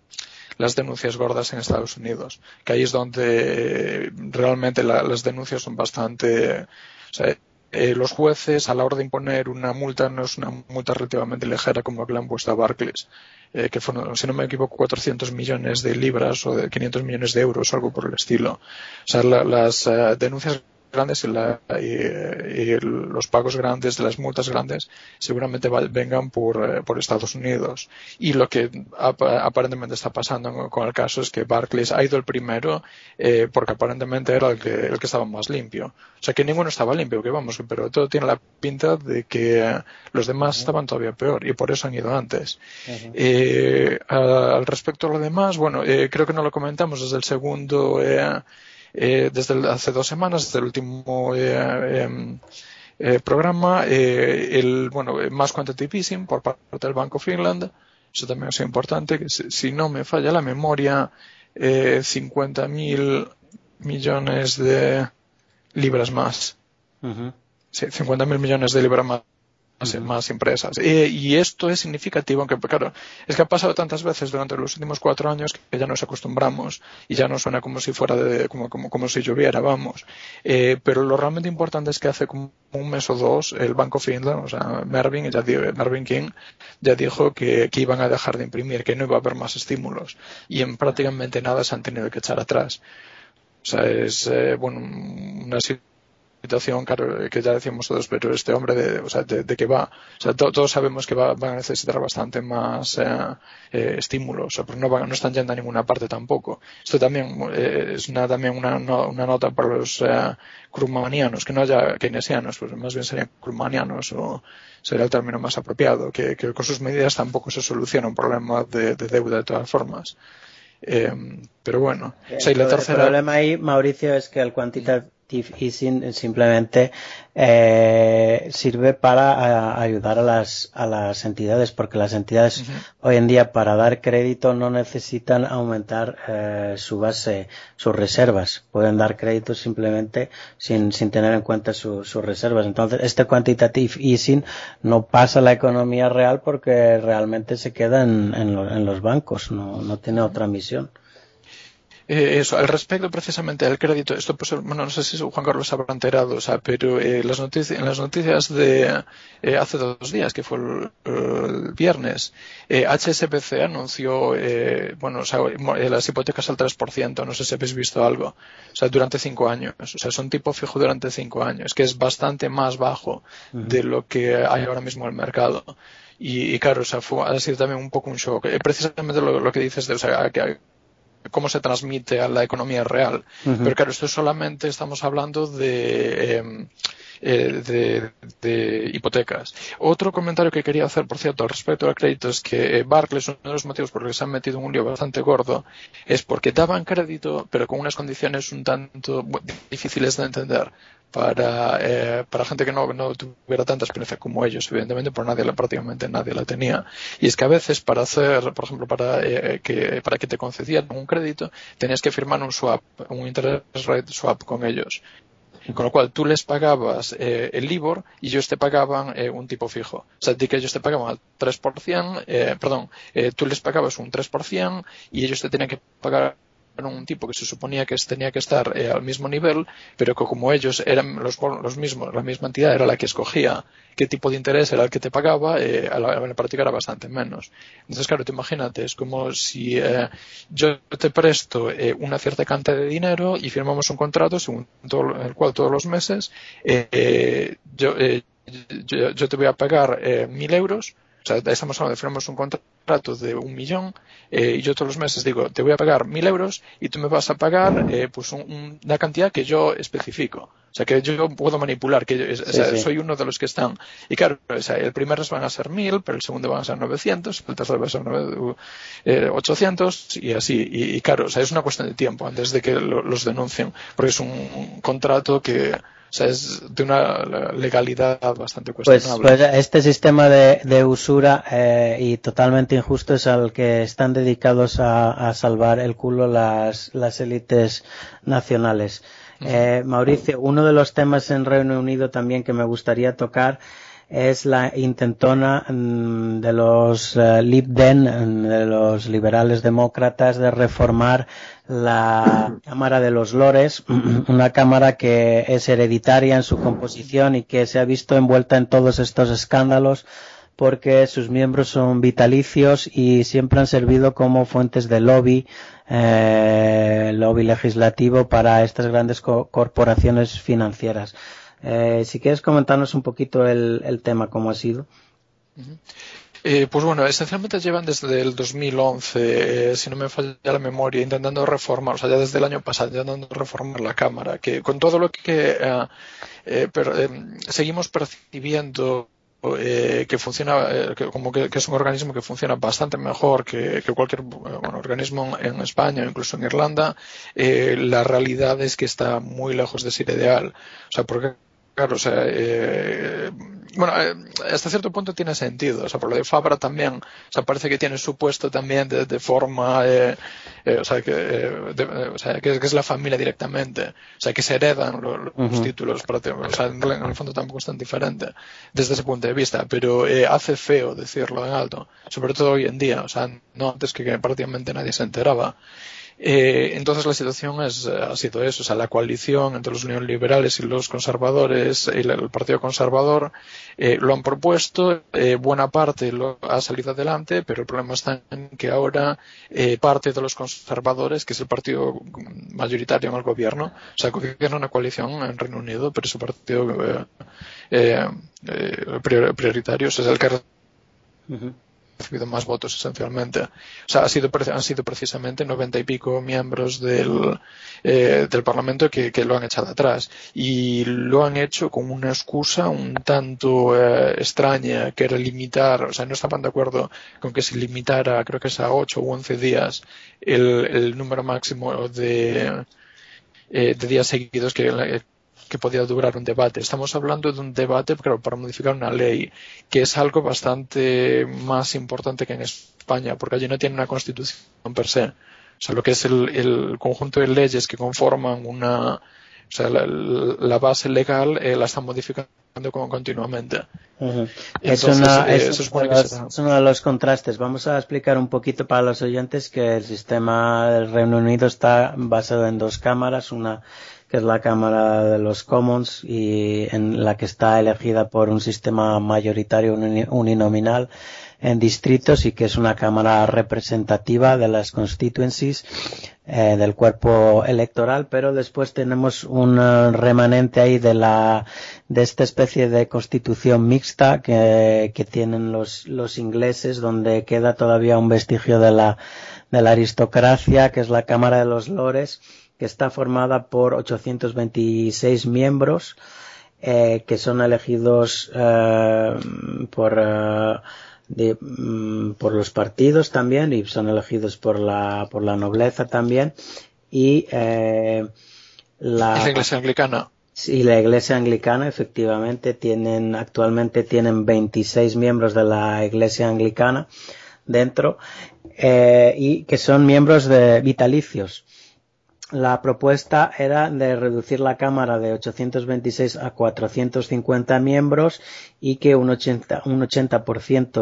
las denuncias gordas en Estados Unidos, que ahí es donde eh, realmente la, las denuncias son bastante, o sea, eh, los jueces a la hora de imponer una multa no es una multa relativamente ligera como la que le han puesto a Barclays, eh, que fueron, si no me equivoco, 400 millones de libras o de 500 millones de euros, algo por el estilo. O sea, la, las uh, denuncias grandes y, la, y, y, los pagos grandes de las multas grandes seguramente va, vengan por, eh, por, Estados Unidos. Y lo que ap aparentemente está pasando con el caso es que Barclays ha ido el primero eh, porque aparentemente era el que, el que estaba más limpio. O sea que ninguno estaba limpio, que vamos, pero todo tiene la pinta de que los demás estaban todavía peor y por eso han ido antes. Uh -huh. eh, al respecto a lo demás, bueno, eh, creo que no lo comentamos desde el segundo eh, eh, desde hace dos semanas, desde el último eh, eh, programa, eh, el bueno, más quantitative easing por parte del Bank of England. Eso también es importante, que si, si no me falla la memoria, eh, 50.000 millones de libras más. Uh -huh. Sí, 50.000 millones de libras más más, uh -huh. más empresas. Y, y, esto es significativo, aunque claro, es que ha pasado tantas veces durante los últimos cuatro años que ya nos acostumbramos y ya no suena como si fuera de, como, como, como si lloviera, vamos. Eh, pero lo realmente importante es que hace como un mes o dos el Banco Finland, o sea, Mervyn, ya dijo, Mervyn King, ya dijo que, que iban a dejar de imprimir, que no iba a haber más estímulos. Y en prácticamente nada se han tenido que echar atrás. O sea, es, eh, bueno, una situación situación, claro, que ya decíamos todos, pero este hombre de, o sea, de, de que va, o sea, to, todos sabemos que va, van a necesitar bastante más eh, eh, estímulos, o sea, pero no, van, no están yendo a ninguna parte tampoco. Esto también eh, es una, también una, no, una nota para los eh, krumanianos, que no haya keynesianos, pues más bien serían krumanianos o sería el término más apropiado, que, que con sus medidas tampoco se soluciona un problema de, de deuda de todas formas. Eh, pero bueno, o sea, y la tercera... El problema ahí, Mauricio, es que el quantitative easing simplemente eh, sirve para a, ayudar a las, a las entidades, porque las entidades uh -huh. hoy en día para dar crédito no necesitan aumentar eh, su base, sus reservas. Pueden dar crédito simplemente sin, sin tener en cuenta su, sus reservas. Entonces, este quantitative easing no pasa a la economía real porque realmente se queda en, en, lo, en los bancos, no, no tiene otra misión. Eh, eso, al respecto precisamente del crédito, esto pues, bueno, no sé si Juan Carlos habrá enterado, o sea, pero eh, las noticias, en las noticias de eh, hace dos días, que fue el, el viernes, HSBC anunció, bueno, o sea, las hipotecas al 3%, no sé si habéis visto algo, o sea, durante cinco años, o sea, es un tipo fijo durante cinco años, que es bastante más bajo uh -huh. de lo que hay ahora mismo en el mercado. Y, y claro, o sea, fue, ha sido también un poco un shock. precisamente lo, lo que dices de, o sea, que cómo se transmite a la economía real. Uh -huh. Pero claro, esto solamente estamos hablando de, eh, eh, de, de, hipotecas. Otro comentario que quería hacer, por cierto, respecto al crédito es que Barclays, uno de los motivos por los que se han metido en un lío bastante gordo, es porque daban crédito, pero con unas condiciones un tanto difíciles de entender para, eh, para gente que no, no tuviera tanta experiencia como ellos, evidentemente, por nadie, prácticamente nadie la tenía. Y es que a veces para hacer, por ejemplo, para, eh, que, para que te concedieran un crédito, tenías que firmar un swap, un interest rate swap con ellos. Con lo cual tú les pagabas eh, el LIBOR y ellos te pagaban eh, un tipo fijo. O sea, que ellos te pagaban al 3%, eh, perdón, eh, tú les pagabas un 3% y ellos te tenían que pagar un tipo que se suponía que tenía que estar eh, al mismo nivel, pero que como ellos eran los, los, mismos, la misma entidad era la que escogía qué tipo de interés era el que te pagaba, eh, a, la, práctica era bastante menos. Entonces, claro, te imagínate, es como si eh, yo te presto eh, una cierta cantidad de dinero y firmamos un contrato según todo, el cual todos los meses eh, yo, yo, yo, te voy a pagar mil euros sea, estamos hablando de firmamos un contrato de un millón eh, y yo todos los meses digo, te voy a pagar mil euros y tú me vas a pagar eh, pues un, una cantidad que yo especifico. O sea, que yo puedo manipular, que yo, sí, o sea, sí. soy uno de los que están. Y claro, o sea, el primer van a ser mil, pero el segundo van a ser 900, el tercero va a ser 9, eh, 800 y así. Y, y, claro, o sea, es una cuestión de tiempo antes de que lo, los denuncien, porque es un, un contrato que, o sea, es de una legalidad bastante cuestionable. Pues, pues este sistema de, de usura eh, y totalmente injusto es al que están dedicados a, a salvar el culo las, las élites nacionales. Eh, Mauricio, uno de los temas en Reino Unido también que me gustaría tocar es la intentona mm, de los uh, Lib Dem, de los liberales demócratas, de reformar la Cámara de los Lores, una cámara que es hereditaria en su composición y que se ha visto envuelta en todos estos escándalos porque sus miembros son vitalicios y siempre han servido como fuentes de lobby, eh, lobby legislativo para estas grandes co corporaciones financieras. Eh, si quieres comentarnos un poquito el, tema, cómo ha sido. Eh, pues bueno, esencialmente llevan desde el 2011, eh, si no me falla la memoria, intentando reformar, o sea, ya desde el año pasado, intentando reformar la Cámara, que con todo lo que eh, eh pero, seguimos percibiendo eh, que funciona eh, que, como que, es un organismo que funciona bastante mejor que, cualquier organismo en España o incluso en Irlanda eh, la realidad es que está muy lejos de ser ideal o sea porque Claro, o sea, eh, bueno, eh, hasta cierto punto tiene sentido. O sea, por lo de Fabra también, o sea, parece que tiene su puesto también de, de forma, eh, eh, o sea, que, eh, de, o sea que, que, es la familia directamente. O sea, que se heredan los, los uh -huh. títulos. Para, o sea, en, en, el fondo tampoco es tan diferente desde ese punto de vista. Pero eh, hace feo decirlo en alto, sobre todo hoy en día. O sea, no antes que, que prácticamente nadie se enteraba. Eh, entonces la situación es, ha sido eso, o sea, la coalición entre los neoliberales y los conservadores y el Partido Conservador eh, lo han propuesto, eh, buena parte lo ha salido adelante, pero el problema está en que ahora eh, parte de los conservadores, que es el partido mayoritario en el gobierno, o sea, gobierna una coalición en Reino Unido, pero su partido eh, eh, prioritario es el que recibido más votos esencialmente. O sea, ha sido, han sido precisamente noventa y pico miembros del, eh, del Parlamento que, que, lo han echado atrás. Y lo han hecho con una excusa un tanto eh, extraña, que era limitar, o sea, no estaban de acuerdo con que se limitara, creo que es a ocho u once días, el, el número máximo de, eh, de días seguidos que que podía durar un debate. Estamos hablando de un debate claro, para modificar una ley, que es algo bastante más importante que en España, porque allí no tiene una constitución per se. O sea, lo que es el, el conjunto de leyes que conforman una, o sea, la, la base legal eh, la están modificando continuamente. Uh -huh. Entonces, es, una, eh, es, uno los, es, uno de los contrastes. Vamos a explicar un poquito para los oyentes que el sistema del Reino Unido está basado en dos cámaras, una que es la Cámara de los Commons y en la que está elegida por un sistema mayoritario uninominal en distritos y que es una cámara representativa de las constituencies eh, del cuerpo electoral, pero después tenemos un remanente ahí de la de esta especie de constitución mixta que, que tienen los, los ingleses, donde queda todavía un vestigio de la de la aristocracia, que es la Cámara de los Lores, que está formada por 826 miembros eh, que son elegidos eh, por eh, de, mm, por los partidos también y son elegidos por la por la nobleza también y eh, la, la iglesia anglicana. Sí, la iglesia anglicana efectivamente tienen actualmente tienen 26 miembros de la iglesia anglicana dentro y que son miembros de vitalicios la propuesta era de reducir la Cámara de 826 a 450 miembros y que un 80%, un 80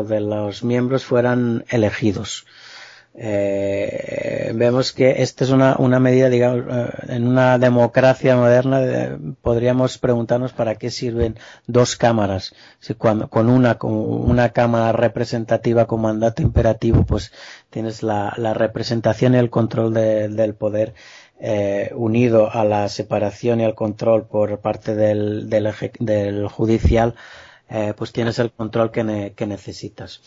de los miembros fueran elegidos. Eh, vemos que esta es una, medida, digamos, eh, en una democracia moderna eh, podríamos preguntarnos para qué sirven dos cámaras. Si cuando, con una, con una cámara representativa con mandato imperativo, pues tienes la, representación y el control de, del poder eh, unido a la separación y al control por parte del, del, del judicial, eh, pues tienes el control que, ne, necesitas.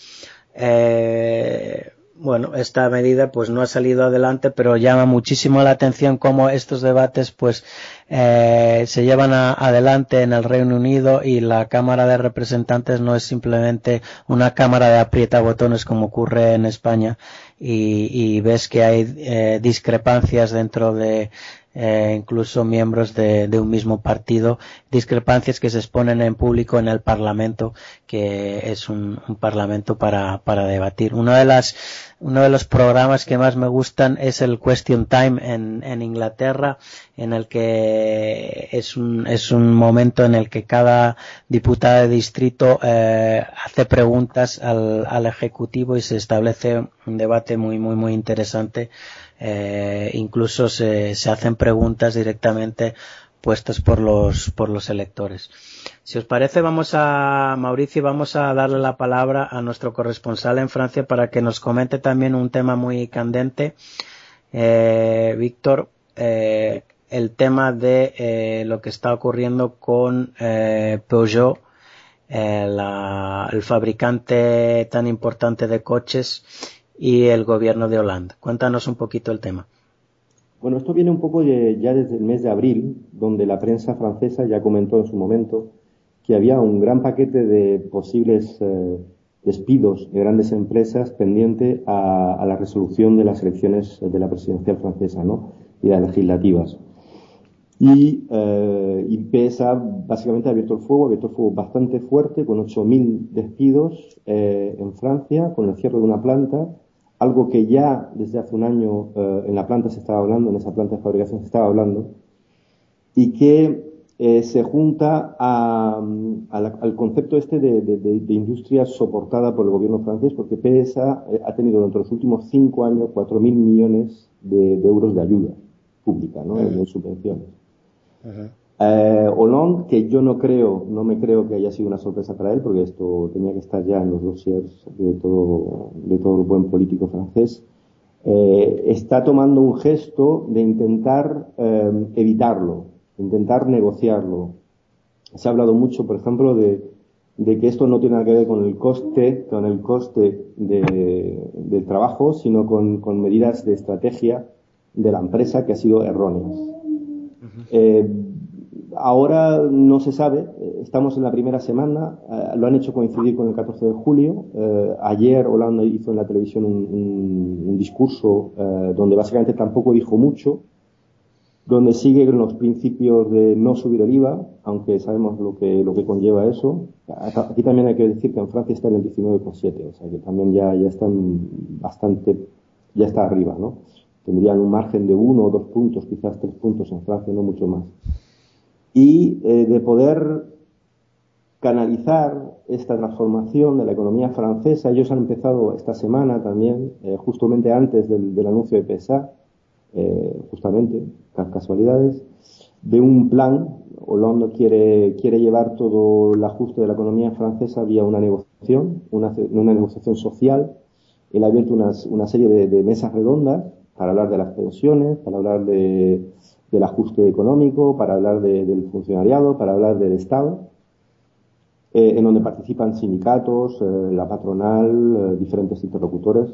Eh, bueno, esta medida pues no ha salido adelante, pero llama muchísimo la atención cómo estos debates pues eh, se llevan a, adelante en el Reino Unido y la Cámara de Representantes no es simplemente una cámara de aprieta botones como ocurre en España. Y, y ves que hay eh, discrepancias dentro de eh, incluso miembros de, de, un mismo partido, discrepancias que se exponen en público en el Parlamento, que es un, un Parlamento para, para debatir. Una de las uno de los programas que más me gustan es el Question Time en, en Inglaterra, en el que es un, es un momento en el que cada diputada de distrito eh, hace preguntas al, al Ejecutivo y se establece un debate muy, muy, muy interesante. Eh, incluso se, se hacen preguntas directamente puestas por los, por los electores. Si os parece, vamos a, Mauricio, vamos a darle la palabra a nuestro corresponsal en Francia para que nos comente también un tema muy candente. Eh, Víctor, eh, el tema de eh, lo que está ocurriendo con Peugeot, la, el fabricante tan importante de coches y el gobierno de Holanda. Cuéntanos un poquito el tema. Bueno, esto viene un poco de, ya desde el mes de abril, donde la prensa francesa ya comentó en su momento que había un gran paquete de posibles eh, despidos de grandes empresas pendiente a, la resolución de las elecciones de la presidencial francesa ¿no? y las legislativas. Y, eh, básicamente ha abierto el fuego, ha abierto el fuego bastante fuerte, con 8.000 despidos eh, en Francia, con el cierre de una planta, algo que ya desde hace un año eh, en la planta se estaba hablando, en esa planta de fabricación se estaba hablando, y que eh, se junta a, a la, al concepto este de, de, de, industria soportada por el gobierno francés, porque PSA eh, ha tenido durante los últimos cinco años 4.000 millones de, euros de ayuda pública, ¿no? Uh -huh. en, subvenciones. Uh -huh. Eh, Hollande, que yo no creo, no me creo que haya sido una sorpresa para él, porque esto tenía que estar ya en los dossiers de todo, de todo buen político francés, eh, está tomando un gesto de intentar eh, evitarlo, intentar negociarlo. Se ha hablado mucho, por ejemplo, de, de, que esto no tiene nada que ver con el coste, con el coste de, del trabajo, sino con, con, medidas de estrategia de la empresa que ha sido erróneas. -huh. Ahora no se sabe, estamos en la primera semana, eh, lo han hecho coincidir con el 14 de julio. Eh, ayer Holanda hizo en la televisión un, discurso eh, donde básicamente tampoco dijo mucho, donde sigue los principios de no subir el IVA, aunque sabemos lo que, lo que conlleva eso. Aquí también hay que decir que en Francia está en el 19,7, o sea que también ya, ya están bastante, ya está arriba, ¿no? Tendrían un margen de uno o dos puntos, quizás tres puntos en Francia, no mucho más y eh, de poder canalizar esta transformación de la economía francesa. Ellos han empezado esta semana también, eh, justamente antes del, anuncio de PSA, eh, justamente, casualidades, de un plan. Hollande quiere, quiere llevar todo el ajuste de la economía francesa vía una negociación, una, una negociación social. Él ha abierto unas, una serie de, de mesas redondas para hablar de las pensiones, para hablar de del ajuste económico, para hablar de, del funcionariado, para hablar del Estado, eh, en donde participan sindicatos, eh, la patronal, eh, diferentes interlocutores.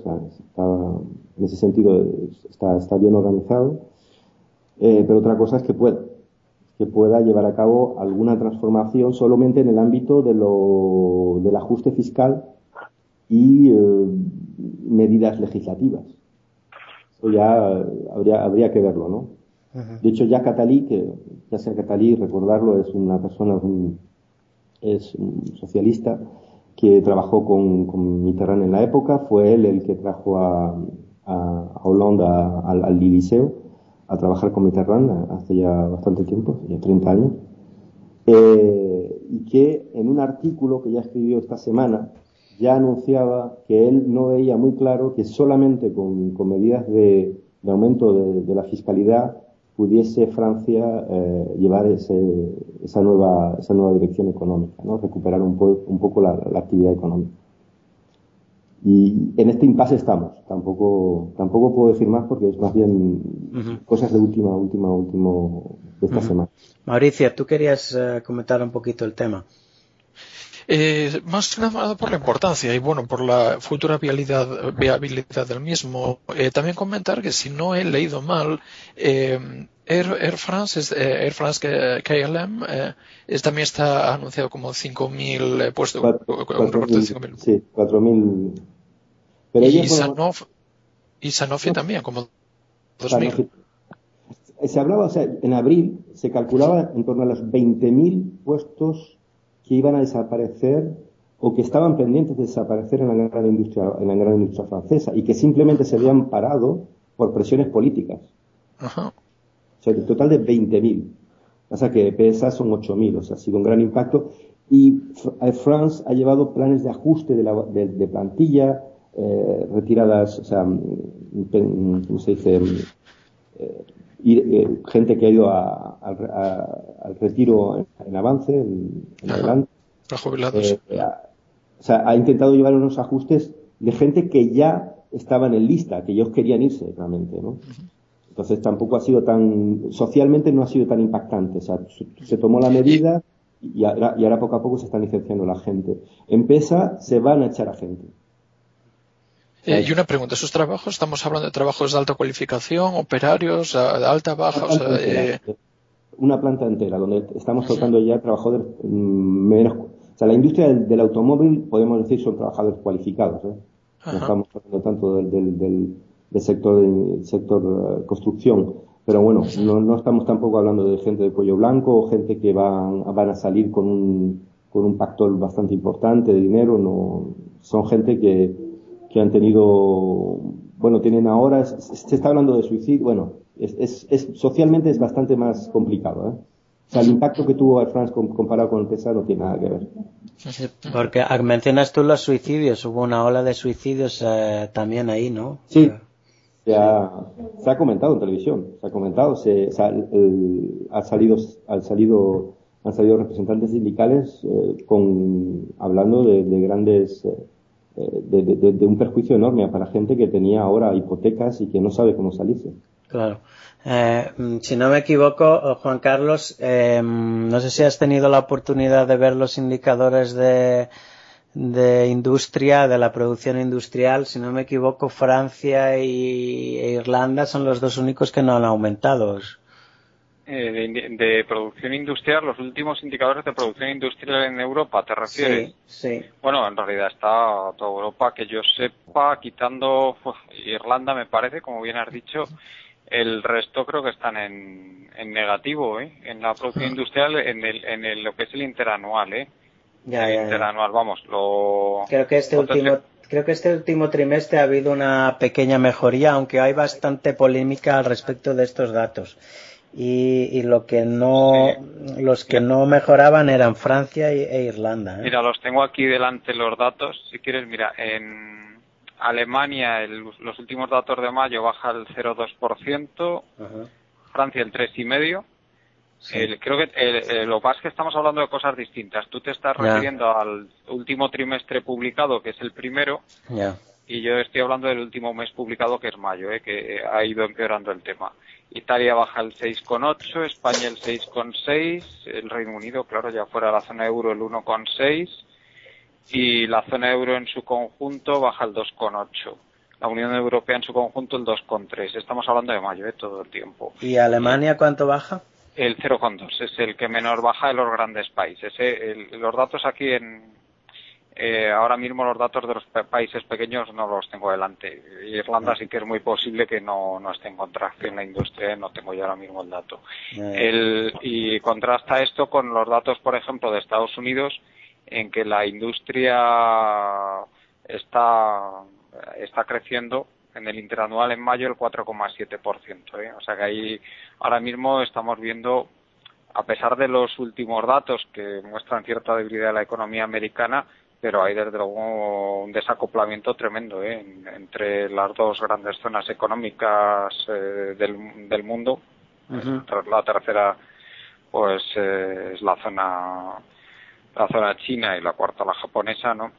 En ese sentido está, está bien organizado. Pero otra cosa es que pueda, que pueda llevar a cabo alguna transformación solamente en el ámbito de lo, del ajuste fiscal y medidas legislativas. Eso ya habría, habría que verlo, ¿no? De hecho, ya Catalí, que ya sea Catalí, recordarlo, es una persona, es un socialista que trabajó con, con Mitterrand en la época, fue él el que trajo a, a, a al, al a trabajar con Mitterrand hace ya bastante tiempo, ya 30 años, eh, y que en un artículo que ya escribió esta semana ya anunciaba que él no veía muy claro que solamente con, medidas de, aumento de, la fiscalidad pudiese Francia eh, llevar esa, nueva, esa nueva dirección económica, ¿no? recuperar un, un poco la, actividad económica. Y en este impasse estamos. Tampoco, tampoco puedo decir más porque es más bien cosas de última, última, último de esta semana. Mauricio, tú querías eh, comentar un poquito el tema. Eh, más que nada por la importancia y bueno, por la futura viabilidad, viabilidad del mismo. Eh, también comentar que si no he leído mal, eh, Air, France, es, eh, Air France KLM es, también está anunciado como 5.000 puestos, un reporte de 5.000. Sí, 4.000. y, Sanofi, y Sanofi también, como 2.000. Se hablaba, o sea, en abril se calculaba en torno a los 20.000 puestos que iban a desaparecer o que estaban pendientes de desaparecer en la gran industria, en la gran industria francesa y que simplemente se habían parado por presiones políticas. Ajá. O sea, el total de 20.000. O sea que PSA son 8.000, o sea, ha sido un gran impacto. Y France ha llevado planes de ajuste de, la, de, plantilla, eh, retiradas, o sea, ¿cómo se dice? Eh, eh, gente que ha ido al retiro en, avance, en, adelante. Eh, o sea, ha intentado llevar unos ajustes de gente que ya estaban en lista, que ellos querían irse realmente, ¿no? Entonces tampoco ha sido tan, socialmente no ha sido tan impactante. O sea, se, tomó la medida y ahora, y ahora poco a poco se están licenciando la gente. En PESA se van a echar a gente. Eh, y una pregunta, ¿esos trabajos, estamos hablando de trabajos de alta cualificación, operarios, de alta, baja? Eh, una planta entera, donde estamos tocando ya trabajadores mm, menos... O sea, la industria del, automóvil, podemos decir, son trabajadores cualificados. ¿eh? No estamos hablando tanto del, del, sector del sector construcción. Pero bueno, no, no, estamos tampoco hablando de gente de cuello blanco o gente que van, van a salir con un, con un bastante importante de dinero. No, son gente que, que han tenido, bueno, tienen ahora, se está hablando de suicidio, bueno, es, es, socialmente es bastante más complicado, ¿eh? O sea, el impacto que tuvo Air France comparado con el PESA no tiene nada que ver. Porque ah, mencionas tú los suicidios, hubo una ola de suicidios eh, también ahí, ¿no? Sí, se ha, se ha comentado en televisión, se ha comentado, se, ha salido, han salido, han salido representantes sindicales eh, con, hablando de, grandes eh, de, un perjuicio enorme para gente que tenía ahora hipotecas y que no sabe cómo salirse. Claro. Eh, mm, si no me equivoco, eh, Juan Carlos, eh, no sé si has tenido la oportunidad de ver los indicadores de, de industria, de la producción industrial. Si no me equivoco, Francia e Irlanda son los dos únicos que no han aumentado. Eh, de, producción industrial, los últimos indicadores de producción industrial en Europa, ¿te refieres? Sí, Bueno, en realidad está toda Europa, que yo sepa, quitando Irlanda, me parece, como bien has dicho, el resto creo que están en, en negativo, ¿eh? En la producción industrial, en, el, en el, lo que es el interanual, ¿eh? Ya, ya, interanual, vamos, lo... Creo que este último... Creo que este último trimestre ha habido una pequeña mejoría, aunque hay bastante polémica al respecto de estos datos y, lo que no los que no mejoraban eran Francia e Irlanda. ¿eh? Mira, los tengo aquí delante los datos. Si quieres, mira, en Alemania los últimos datos de mayo baja el 0,2%, Francia el 3,5%. creo que lo que pasa es que estamos hablando de cosas distintas. Tú te estás refiriendo al último trimestre publicado, que es el primero, y yo estoy hablando del último mes publicado, que es mayo, ¿eh? que ha ido empeorando el tema. Italia baja el 6,8, España el 6,6, el Reino Unido, claro, ya fuera de la zona euro el 1,6 y la zona euro en su conjunto baja el 2,8. La Unión Europea en su conjunto el 2,3. Estamos hablando de mayo, ¿eh? todo el tiempo. ¿Y Alemania cuánto baja? El 0,2 es el que menor baja de los grandes países. ¿eh? los datos aquí en, eh, ahora mismo los datos de los países pequeños no los tengo delante. Irlanda sí que es muy posible que no, no esté en contracción la industria, no tengo yo ahora mismo el dato. y contrasta esto con los datos, por ejemplo, de Estados Unidos, en que la industria está, está creciendo en el interanual en mayo el 4,7%. ¿eh? O sea que ahí ahora mismo estamos viendo, a pesar de los últimos datos que muestran cierta debilidad de la economía americana, pero hay desde luego un desacoplamiento tremendo ¿eh? entre las dos grandes zonas económicas eh, del, del, mundo. La tercera, pues, eh, es la zona la zona china y la cuarta la japonesa, ¿no?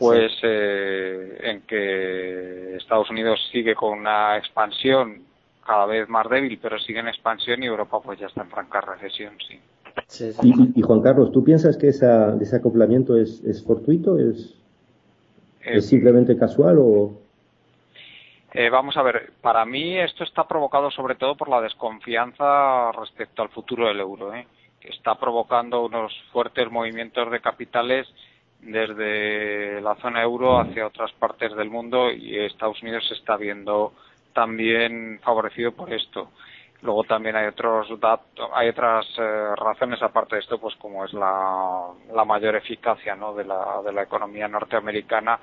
pues eh, en que Estados Unidos sigue con una expansión cada vez más débil, pero sigue en expansión y Europa pues ya está en franca recesión, sí. Y, Juan Carlos, ¿tú piensas que esa, ese acoplamiento es, es fortuito, es, es eh, simplemente casual o...? Eh, vamos a ver, para mí esto está provocado sobre todo por la desconfianza respecto al futuro del euro, ¿eh? que está provocando unos fuertes movimientos de capitales desde la zona euro hacia otras partes del mundo y Estados Unidos se está viendo también favorecido por esto. Luego también hay otros hay otras eh, razones aparte de esto, pues como es la, la mayor eficacia ¿no? de, la, de la economía norteamericana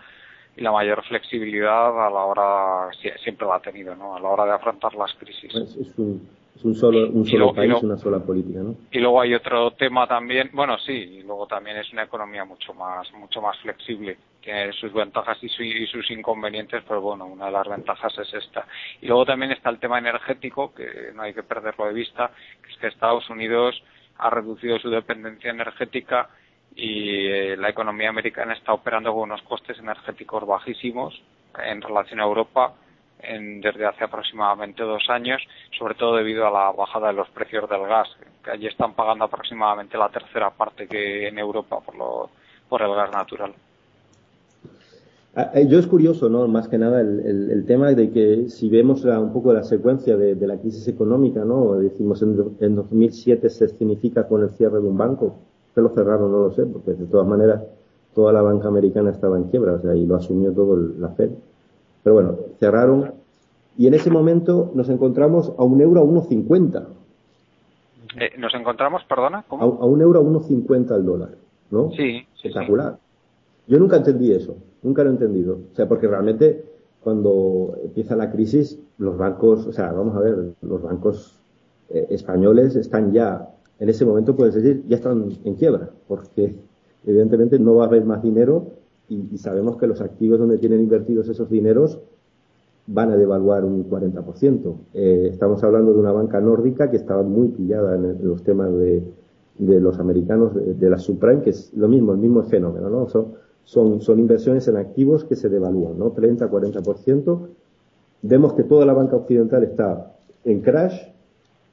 y la mayor flexibilidad a la hora siempre la ha tenido, ¿no? A la hora de afrontar las crisis. Pues es un, es un solo, un solo país, una sola política, ¿no? Y luego hay otro tema también, bueno, sí, y luego también es una economía mucho más, mucho más flexible. Tiene sus ventajas y, sus inconvenientes, pero bueno, una de las ventajas es esta. Y luego también está el tema energético, que no hay que perderlo de vista, que es que Estados Unidos ha reducido su dependencia energética y eh, la economía americana está operando con unos costes energéticos bajísimos en relación a Europa desde hace aproximadamente dos años, sobre todo debido a la bajada de los precios del gas, que allí están pagando aproximadamente la tercera parte que en Europa por, lo, por el gas natural. Ah, eh, yo es curioso, ¿no? Más que nada el, el, tema de que si vemos un poco la secuencia de, la crisis económica, ¿no? Decimos en, en 2007 se significa con el cierre de un banco. que lo cerraron? No lo sé, porque de todas maneras toda la banca americana estaba en quiebra, o sea, y lo asumió todo la Fed. Pero bueno, cerraron y en ese momento nos encontramos a un euro a 1,50. Eh, ¿Nos encontramos, perdona? ¿cómo? A, un euro a 1,50 al dólar, ¿no? Sí. Espectacular. Yo nunca entendí eso, nunca lo he entendido. O sea, porque realmente cuando empieza la crisis, los bancos, o sea, vamos a ver, los bancos eh, españoles están ya, en ese momento puedes decir, ya están en quiebra, porque evidentemente no va a haber más dinero y, sabemos que los activos donde tienen invertidos esos dineros van a devaluar un 40%. Eh, estamos hablando de una banca nórdica que estaba muy pillada en, los temas de, los americanos de, la subprime, que es lo mismo, el mismo fenómeno, ¿no? Son, son, inversiones en activos que se devalúan, ¿no? 30, 40%. Vemos que toda la banca occidental está en crash,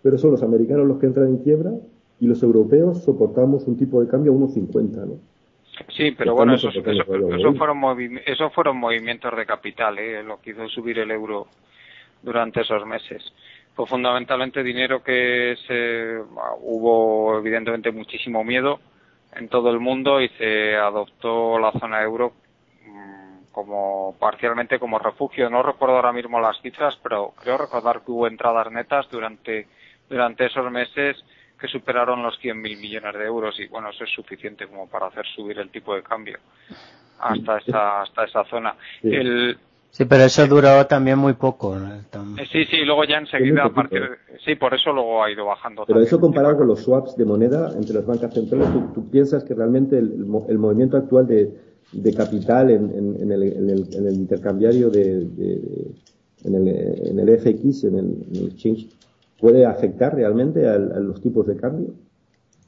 pero son los americanos los que entran en quiebra y los europeos soportamos un tipo de cambio a 1,50, ¿no? Sí, pero bueno, esos, fueron esos fueron movimientos de capital, ¿eh? lo que hizo subir el euro durante esos meses. Fue fundamentalmente dinero que se, hubo evidentemente muchísimo miedo en todo el mundo y se adoptó la zona euro mm, como parcialmente como refugio. No recuerdo ahora mismo las cifras, pero creo recordar que hubo entradas netas durante durante esos meses que superaron los 100.000 millones de euros y bueno, eso es suficiente como para hacer subir el tipo de cambio hasta esa, hasta esa zona. Sí. El, sí, pero eso duró también muy poco. Eh, sí, sí, luego ya enseguida, a partir sí, por eso luego ha ido bajando. Pero eso comparado con los swaps de moneda entre las bancas centrales, ¿tú, piensas que realmente el, el movimiento actual de, de capital en, en, el, en, el, en, el, intercambiario de, de, en, el, en el FX, en el, en el exchange puede afectar realmente a, los tipos de cambio?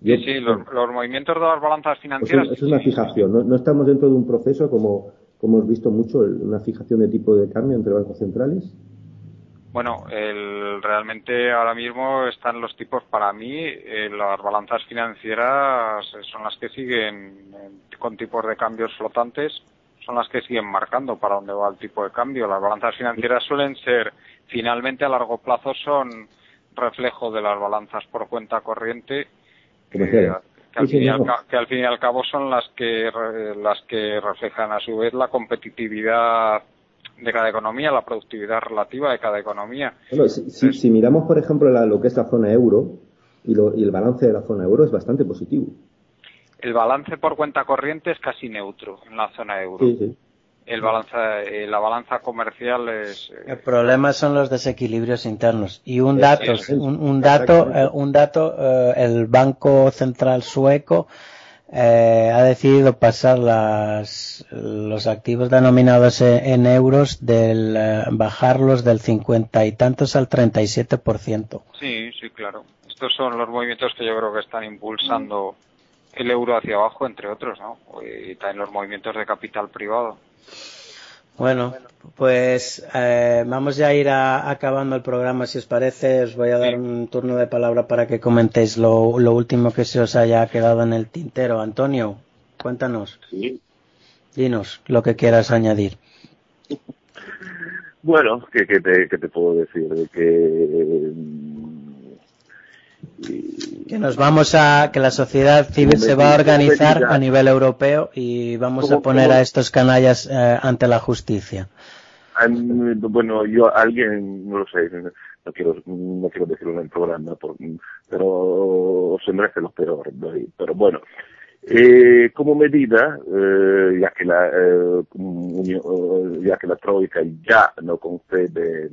Sí, sí, los, movimientos de las balanzas financieras. Pues es una fijación, ¿no? estamos dentro de un proceso como, como hemos visto mucho, una fijación de tipo de cambio entre bancos centrales. Bueno, el, realmente ahora mismo están los tipos, para mí, eh, las balanzas financieras son las que siguen con tipos de cambios flotantes, son las que siguen marcando para dónde va el tipo de cambio. Las balanzas financieras suelen ser, finalmente a largo plazo, son reflejo de las balanzas por cuenta corriente que, al fin y al, cabo son las que las que reflejan a su vez la competitividad de cada economía, la productividad relativa de cada economía. si, miramos, por ejemplo, lo que es la zona euro y, y el balance de la zona euro es bastante positivo. El balance por cuenta corriente es casi neutro en la zona euro. El balanza, eh, la balanza comercial es. Eh, el problema son los desequilibrios internos. Y un dato, un, dato, eh, un dato, el Banco Central Sueco ha decidido pasar las, los activos denominados en, euros del bajarlos del cincuenta y tantos al 37%. Sí, sí, claro. Estos son los movimientos que yo creo que están impulsando el euro hacia abajo, entre otros, ¿no? Y también los movimientos de capital privado. Bueno, pues eh, vamos ya a ir acabando el programa, si os parece. Os voy a dar un turno de palabra para que comentéis lo, último que se os haya quedado en el tintero. Antonio, cuéntanos. Sí. Dinos lo que quieras añadir. Bueno, ¿qué, te, qué te puedo decir? De que que nos vamos a que la sociedad civil se va a organizar a nivel europeo y vamos a poner a estos canallas eh, ante la justicia. Bueno yo alguien no lo sé no quiero no quiero decirlo en el programa pero se merece lo peor pero bueno eh, como medida, eh, ya que la ya que la troika ya no concede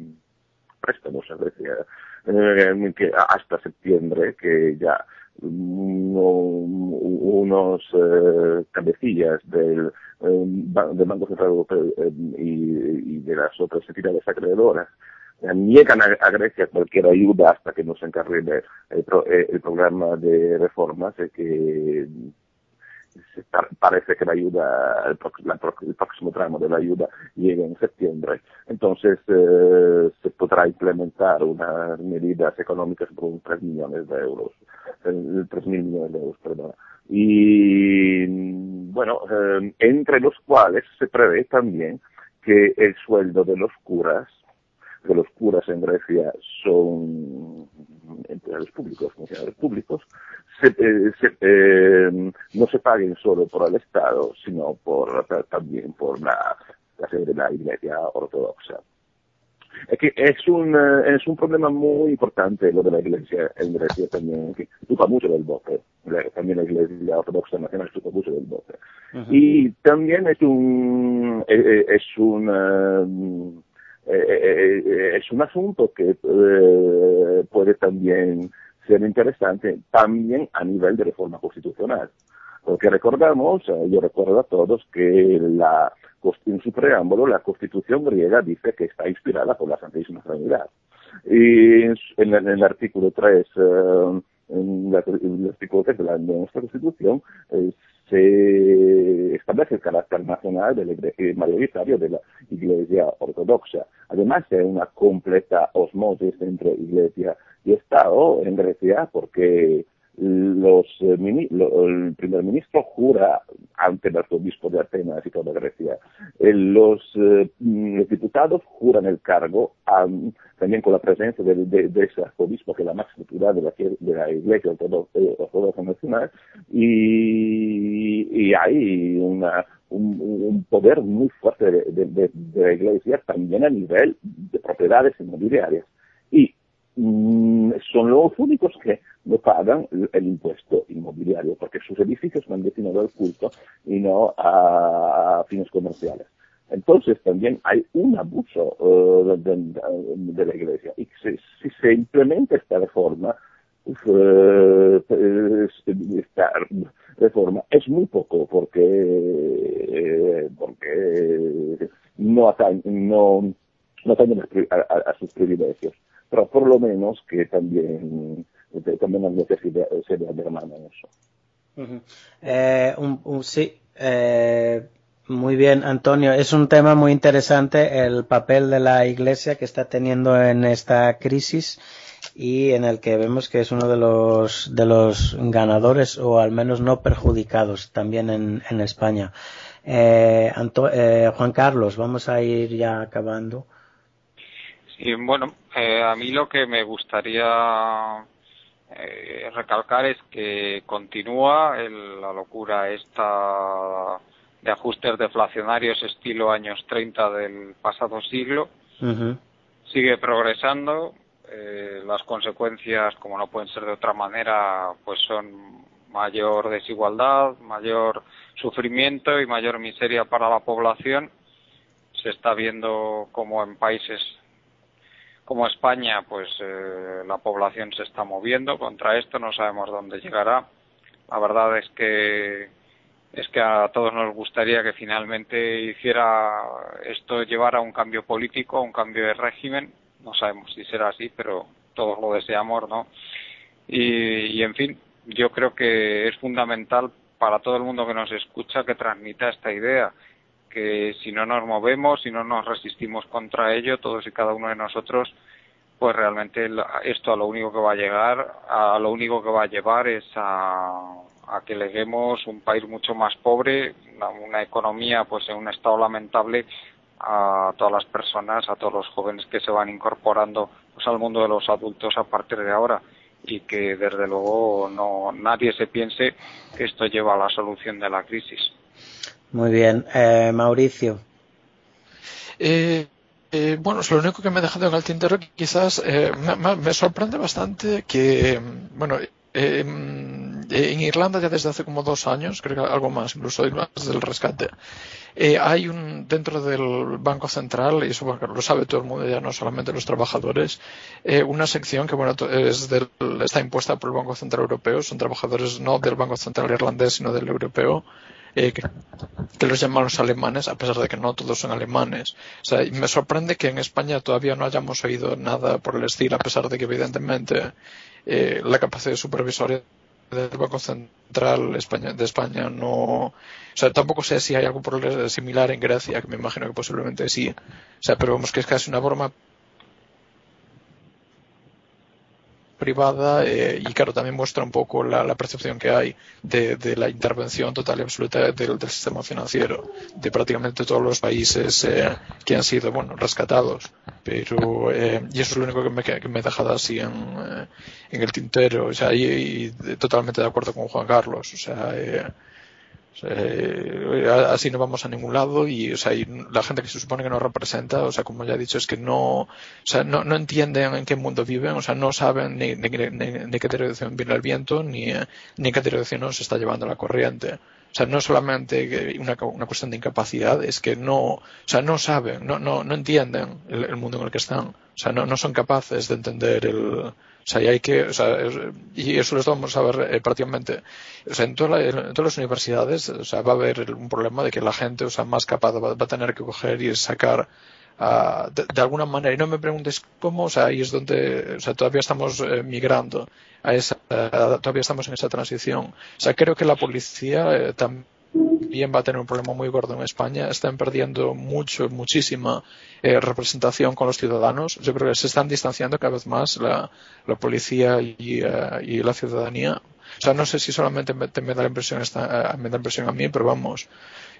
préstamos a Grecia eh, hasta septiembre, que ya unos eh, cabecillas del, eh, del Banco Central Europeo y, de las otras entidades acreedoras. Niegan a, Grecia cualquier ayuda hasta que no se encargue el, el programa de reformas que parece que la ayuda, el, próximo tramo de la ayuda llegue en septiembre. Entonces eh, se podrá implementar unas medidas económicas por 3 millones de euros, 3 eh, mil millones de euros, perdón. Y bueno, eh, entre los cuales se prevé también que el sueldo de los curas que los curas en Grecia son empleados públicos, funcionarios públicos, eh, eh, no se paguen solo por el Estado, sino por, también por la, la sede de la Iglesia Ortodoxa. Es que es un, eh, es un problema muy importante lo de la Iglesia en Grecia también, que chupa mucho del bote. También la Iglesia Ortodoxa Nacional chupa mucho del bote. Y también es un, es un, es un asunto que puede también ser interesante también a nivel de reforma constitucional. Porque recordamos, eh, yo recuerdo a todos que la, en su preámbulo la constitución griega dice que está inspirada por la Santísima Trinidad. Y en, el artículo 3, eh, en, el artículo 3 de, la, nuestra constitución, eh, se establece el carácter nacional del mayoritario de la Iglesia Ortodoxa. Además, hay una completa osmosis entre Iglesia y Estado en Grecia porque los, eh, el primer ministro jura ante el arzobispo de Atenas y toda Grecia. Eh, los, eh, diputados juran el cargo también con la presencia de, ese arzobispo que es la máxima autoridad de la, de la Iglesia Ortodoxa Nacional y, hay una, un, poder muy fuerte de, de, la Iglesia también a nivel de propiedades inmobiliarias. Y Mm, son los únicos que no pagan el impuesto inmobiliario, porque sus edificios van destinados al culto y no a fines comerciales. Entonces también hay un abuso uh, de, la Iglesia. Y si, se implementa esta reforma, uh, esta reforma es muy poco porque, porque no atañe, no, no a sus privilegios pero por lo menos que también, también las necesidades se vean de mano en eso. Eh, sí, eh, muy bien, Antonio. Es un tema muy interesante el papel de la Iglesia que está teniendo en esta crisis y en el que vemos que es uno de los de los ganadores o al menos no perjudicados también en, en España. Eh, eh Juan Carlos, vamos a ir ya acabando. Y bueno, eh, a mí lo que me gustaría eh, recalcar es que continúa la locura esta de ajustes deflacionarios estilo años 30 del pasado siglo. Sigue progresando. Eh, las consecuencias, como no pueden ser de otra manera, pues son mayor desigualdad, mayor sufrimiento y mayor miseria para la población se está viendo como en países como España, pues eh, la población se está moviendo contra esto, no sabemos dónde llegará. La verdad es que es que a todos nos gustaría que finalmente hiciera esto llevar a un cambio político, a un cambio de régimen. No sabemos si será así, pero todos lo deseamos, ¿no? Y, y en fin, yo creo que es fundamental para todo el mundo que nos escucha que transmita esta idea que si no nos movemos, si no nos resistimos contra ello, todos y cada uno de nosotros, pues realmente esto a lo único que va a llegar, a lo único que va a llevar es a, que leguemos un país mucho más pobre, una, economía pues en un estado lamentable a todas las personas, a todos los jóvenes que se van incorporando pues al mundo de los adultos a partir de ahora y que desde luego no nadie se piense que esto lleva a la solución de la crisis. Muy bien. Eh, Mauricio. Eh, eh, bueno, es lo único que me ha dejado en el tintero. Quizás me, sorprende bastante que, bueno, en Irlanda ya desde hace como dos años, creo que algo más, incluso más del rescate, hay un dentro del Banco Central, y eso lo sabe todo el mundo, ya no solamente los trabajadores, una sección que bueno es está impuesta por el Banco Central Europeo, son trabajadores no del Banco Central irlandés, sino del europeo, eh, que, los llaman los alemanes, a pesar de que no todos son alemanes. O sea, me sorprende que en España todavía no hayamos oído nada por el estilo, a pesar de que evidentemente eh, la capacidad supervisoria del Banco Central de España no. O sea, tampoco sé si hay algo por similar en Grecia, que me imagino que posiblemente sí. O sea, pero vemos que es casi una broma privada eh, y claro también muestra un poco la, percepción que hay de, la intervención total y absoluta del, sistema financiero de prácticamente todos los países eh, que han sido bueno rescatados. Pero eh, y eso es lo único que me, que me he dejado así en, en el tintero. O sea y, totalmente de acuerdo con Juan Carlos. O sea eh, así no vamos a ningún lado y, o sea, la gente que se supone que nos representa, o sea, como ya he dicho, es que no, o sea, no, no entienden en qué mundo viven, o sea, no saben ni, ni, ni, qué dirección viene el viento, ni, ni qué dirección nos está llevando la corriente. O sea, no solamente una, una, cuestión de incapacidad, es que no, o sea, no saben, no, no, no entienden el, el mundo en el que están. O sea, no, no son capaces de entender el, o sea, y hay que, o sea, y eso lo estamos a ver eh, prácticamente, o sea, en, todas las universidades, o sea, va a haber un problema de que la gente, o sea, más capaz va, a tener que coger y sacar uh, de, alguna manera, y no me preguntes cómo, o sea, ahí es donde, o sea, todavía estamos eh, migrando a esa, todavía estamos en esa transición. O sea, creo que la policía eh, también también va a tener un problema muy gordo en España. Están perdiendo mucho, muchísima eh, representación con los ciudadanos. Yo creo que se están distanciando cada vez más la, policía y, eh, y, la ciudadanía. O sea, no sé si solamente me, da la impresión esta, eh, me da impresión a mí, pero vamos,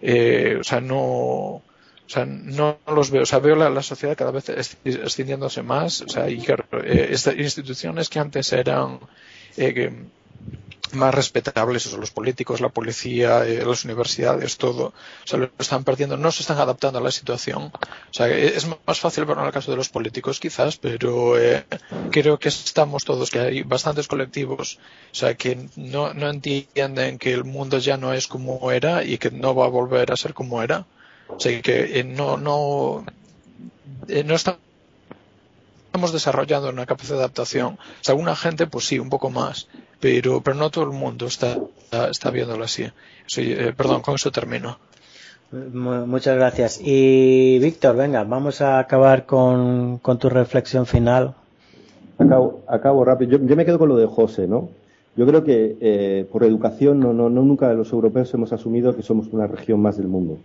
o sea, no, o sea, no los veo, o sea, veo la, sociedad cada vez extendiéndose más, o sea, y estas instituciones que antes eran más respetables, son los políticos, la policía, eh, las universidades, todo, o sea, lo están perdiendo, no se están adaptando a la situación. O sea, es más fácil en el caso de los políticos quizás, pero eh, creo que estamos todos, que hay bastantes colectivos, o sea, que no, no entienden que el mundo ya no es como era y que no va a volver a ser como era. O sea, que eh, no, no, no están estamos desarrollando una capacidad de adaptación. O sea, alguna gente, pues sí, un poco más, pero, pero no todo el mundo está, está viéndolo así. Eh, perdón, con eso termino. Muchas gracias. Y Víctor, venga, vamos a acabar con, con tu reflexión final. Acabo, acabo rápido. Yo, me quedo con lo de José, ¿no? Yo creo que eh, por educación no, no, no, nunca los europeos hemos asumido que somos una región más del mundo.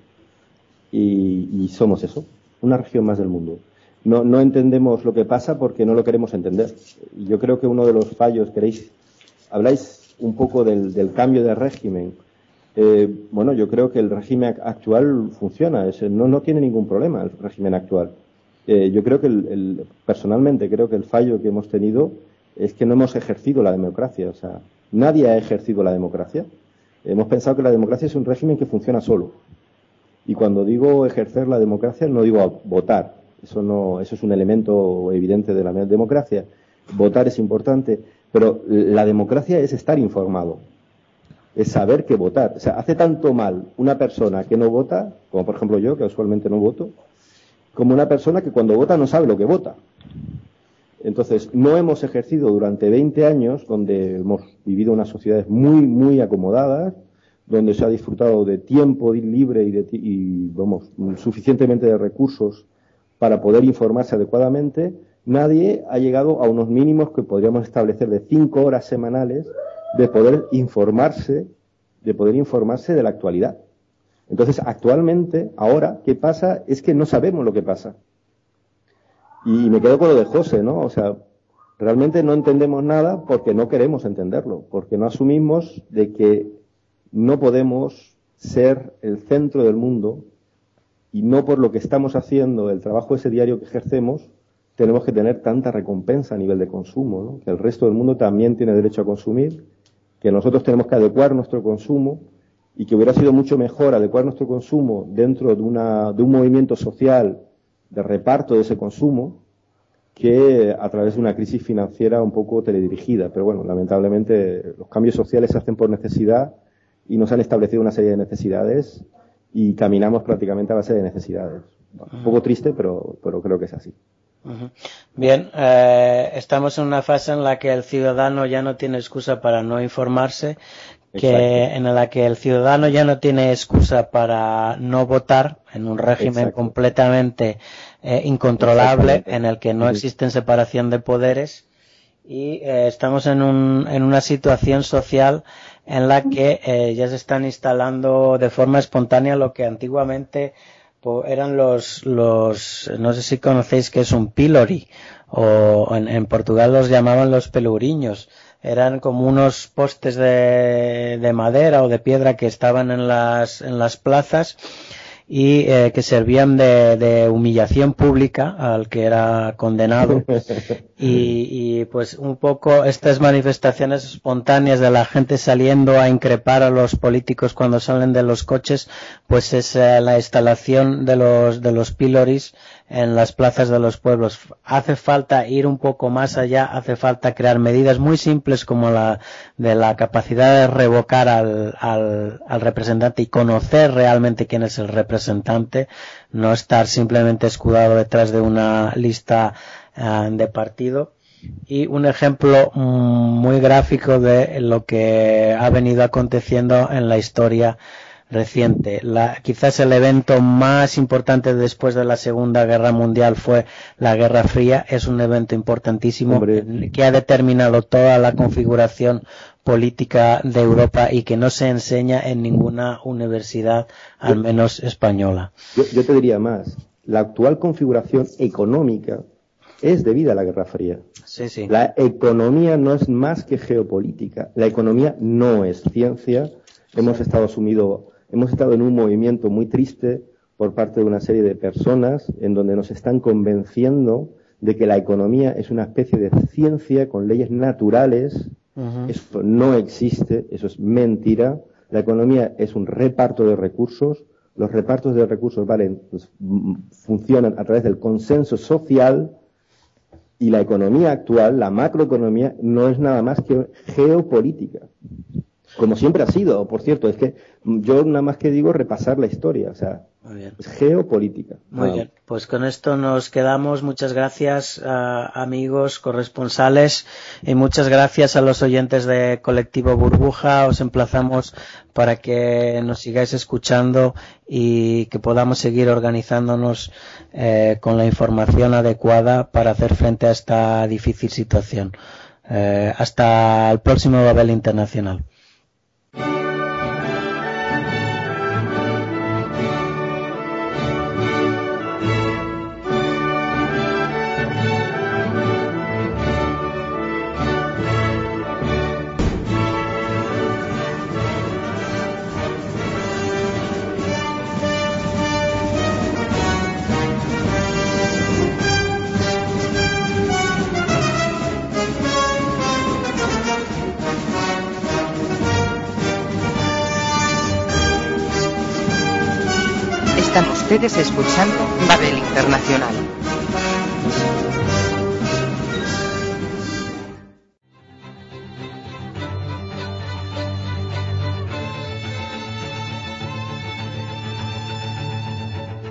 Y, y somos eso, una región más del mundo no, no entendemos lo que pasa porque no lo queremos entender. Yo creo que uno de los fallos, queréis, habláis un poco del, cambio de régimen. Eh, bueno, yo creo que el régimen actual funciona, es, no, no tiene ningún problema el régimen actual. Eh, yo creo que el, personalmente creo que el fallo que hemos tenido es que no hemos ejercido la democracia. O sea, nadie ha ejercido la democracia. Hemos pensado que la democracia es un régimen que funciona solo. Y cuando digo ejercer la democracia no digo votar, eso, no, eso es un elemento evidente de la democracia. Votar es importante, pero la democracia es estar informado, es saber qué votar. O sea, hace tanto mal una persona que no vota, como por ejemplo yo, que usualmente no voto, como una persona que cuando vota no sabe lo que vota. Entonces, no hemos ejercido durante 20 años, donde hemos vivido unas sociedades muy, muy acomodadas, donde se ha disfrutado de tiempo libre y, de, y vamos, suficientemente de recursos para poder informarse adecuadamente, nadie ha llegado a unos mínimos que podríamos establecer de cinco horas semanales de poder informarse, de poder informarse de la actualidad. Entonces, actualmente, ahora, ¿qué pasa? Es que no sabemos lo que pasa. Y me quedo con lo de José, ¿no? O sea, realmente no entendemos nada porque no queremos entenderlo, porque no asumimos de que no podemos ser el centro del mundo y no por lo que estamos haciendo, el trabajo ese diario que ejercemos, tenemos que tener tanta recompensa a nivel de consumo, ¿no? que el resto del mundo también tiene derecho a consumir, que nosotros tenemos que adecuar nuestro consumo y que hubiera sido mucho mejor adecuar nuestro consumo dentro de, una, de un movimiento social de reparto de ese consumo que a través de una crisis financiera un poco teledirigida. Pero bueno, lamentablemente los cambios sociales se hacen por necesidad y nos han establecido una serie de necesidades y caminamos prácticamente a base de necesidades. Un poco triste, pero, pero creo que es así. Bien, eh, estamos en una fase en la que el ciudadano ya no tiene excusa para no informarse, que en la que el ciudadano ya no tiene excusa para no votar en un régimen completamente eh, incontrolable en el que no existen separación de poderes y eh, estamos en, un, en una situación social en la que eh, ya se están instalando de forma espontánea lo que antiguamente eran los, los, no sé si conocéis que es un pilori, o en, Portugal los llamaban los peluriños. Eran como unos postes de, de madera o de piedra que estaban en las, en las plazas y eh, que servían de, de, humillación pública al que era condenado y, y, pues un poco estas manifestaciones espontáneas de la gente saliendo a increpar a los políticos cuando salen de los coches pues es eh, la instalación de los de los piloris en las plazas de los pueblos. Hace falta ir un poco más allá, hace falta crear medidas muy simples como la de la capacidad de revocar al, al, al representante y conocer realmente quién es el representante, no estar simplemente escudado detrás de una lista de partido. Y un ejemplo mm, muy gráfico de lo que ha venido aconteciendo en la historia reciente. La, quizás el evento más importante después de la Segunda Guerra Mundial fue la Guerra Fría. Es un evento importantísimo que ha determinado toda la configuración política de Europa y que no se enseña en ninguna universidad, al menos española. Yo, yo te diría más. La actual configuración económica es debida a la Guerra Fría. Sí, sí. La economía no es más que geopolítica. La economía no es ciencia. Hemos estado sumidos hemos estado en un movimiento muy triste por parte de una serie de personas en donde nos están convenciendo de que la economía es una especie de ciencia con leyes naturales. Eso no existe, eso es mentira. La economía es un reparto de recursos. Los repartos de recursos valen, pues, funcionan a través del consenso social y la economía actual, la macroeconomía, no es nada más que geopolítica. Como siempre ha sido, por cierto, es que yo nada más que digo repasar la historia, o sea, es geopolítica. Muy bien, pues con esto nos quedamos. Muchas gracias amigos, corresponsales y muchas gracias a los oyentes de Colectivo Burbuja. Os emplazamos para que nos sigáis escuchando y que podamos seguir organizándonos eh, con la información adecuada para hacer frente a esta difícil situación. Eh, hasta el próximo Babel Internacional. Ustedes escuchando Babel Internacional.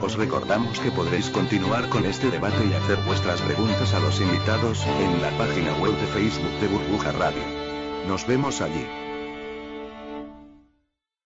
Os recordamos que podréis continuar con este debate y hacer vuestras preguntas a los invitados en la página web de Facebook de Burbuja Radio. Nos vemos allí.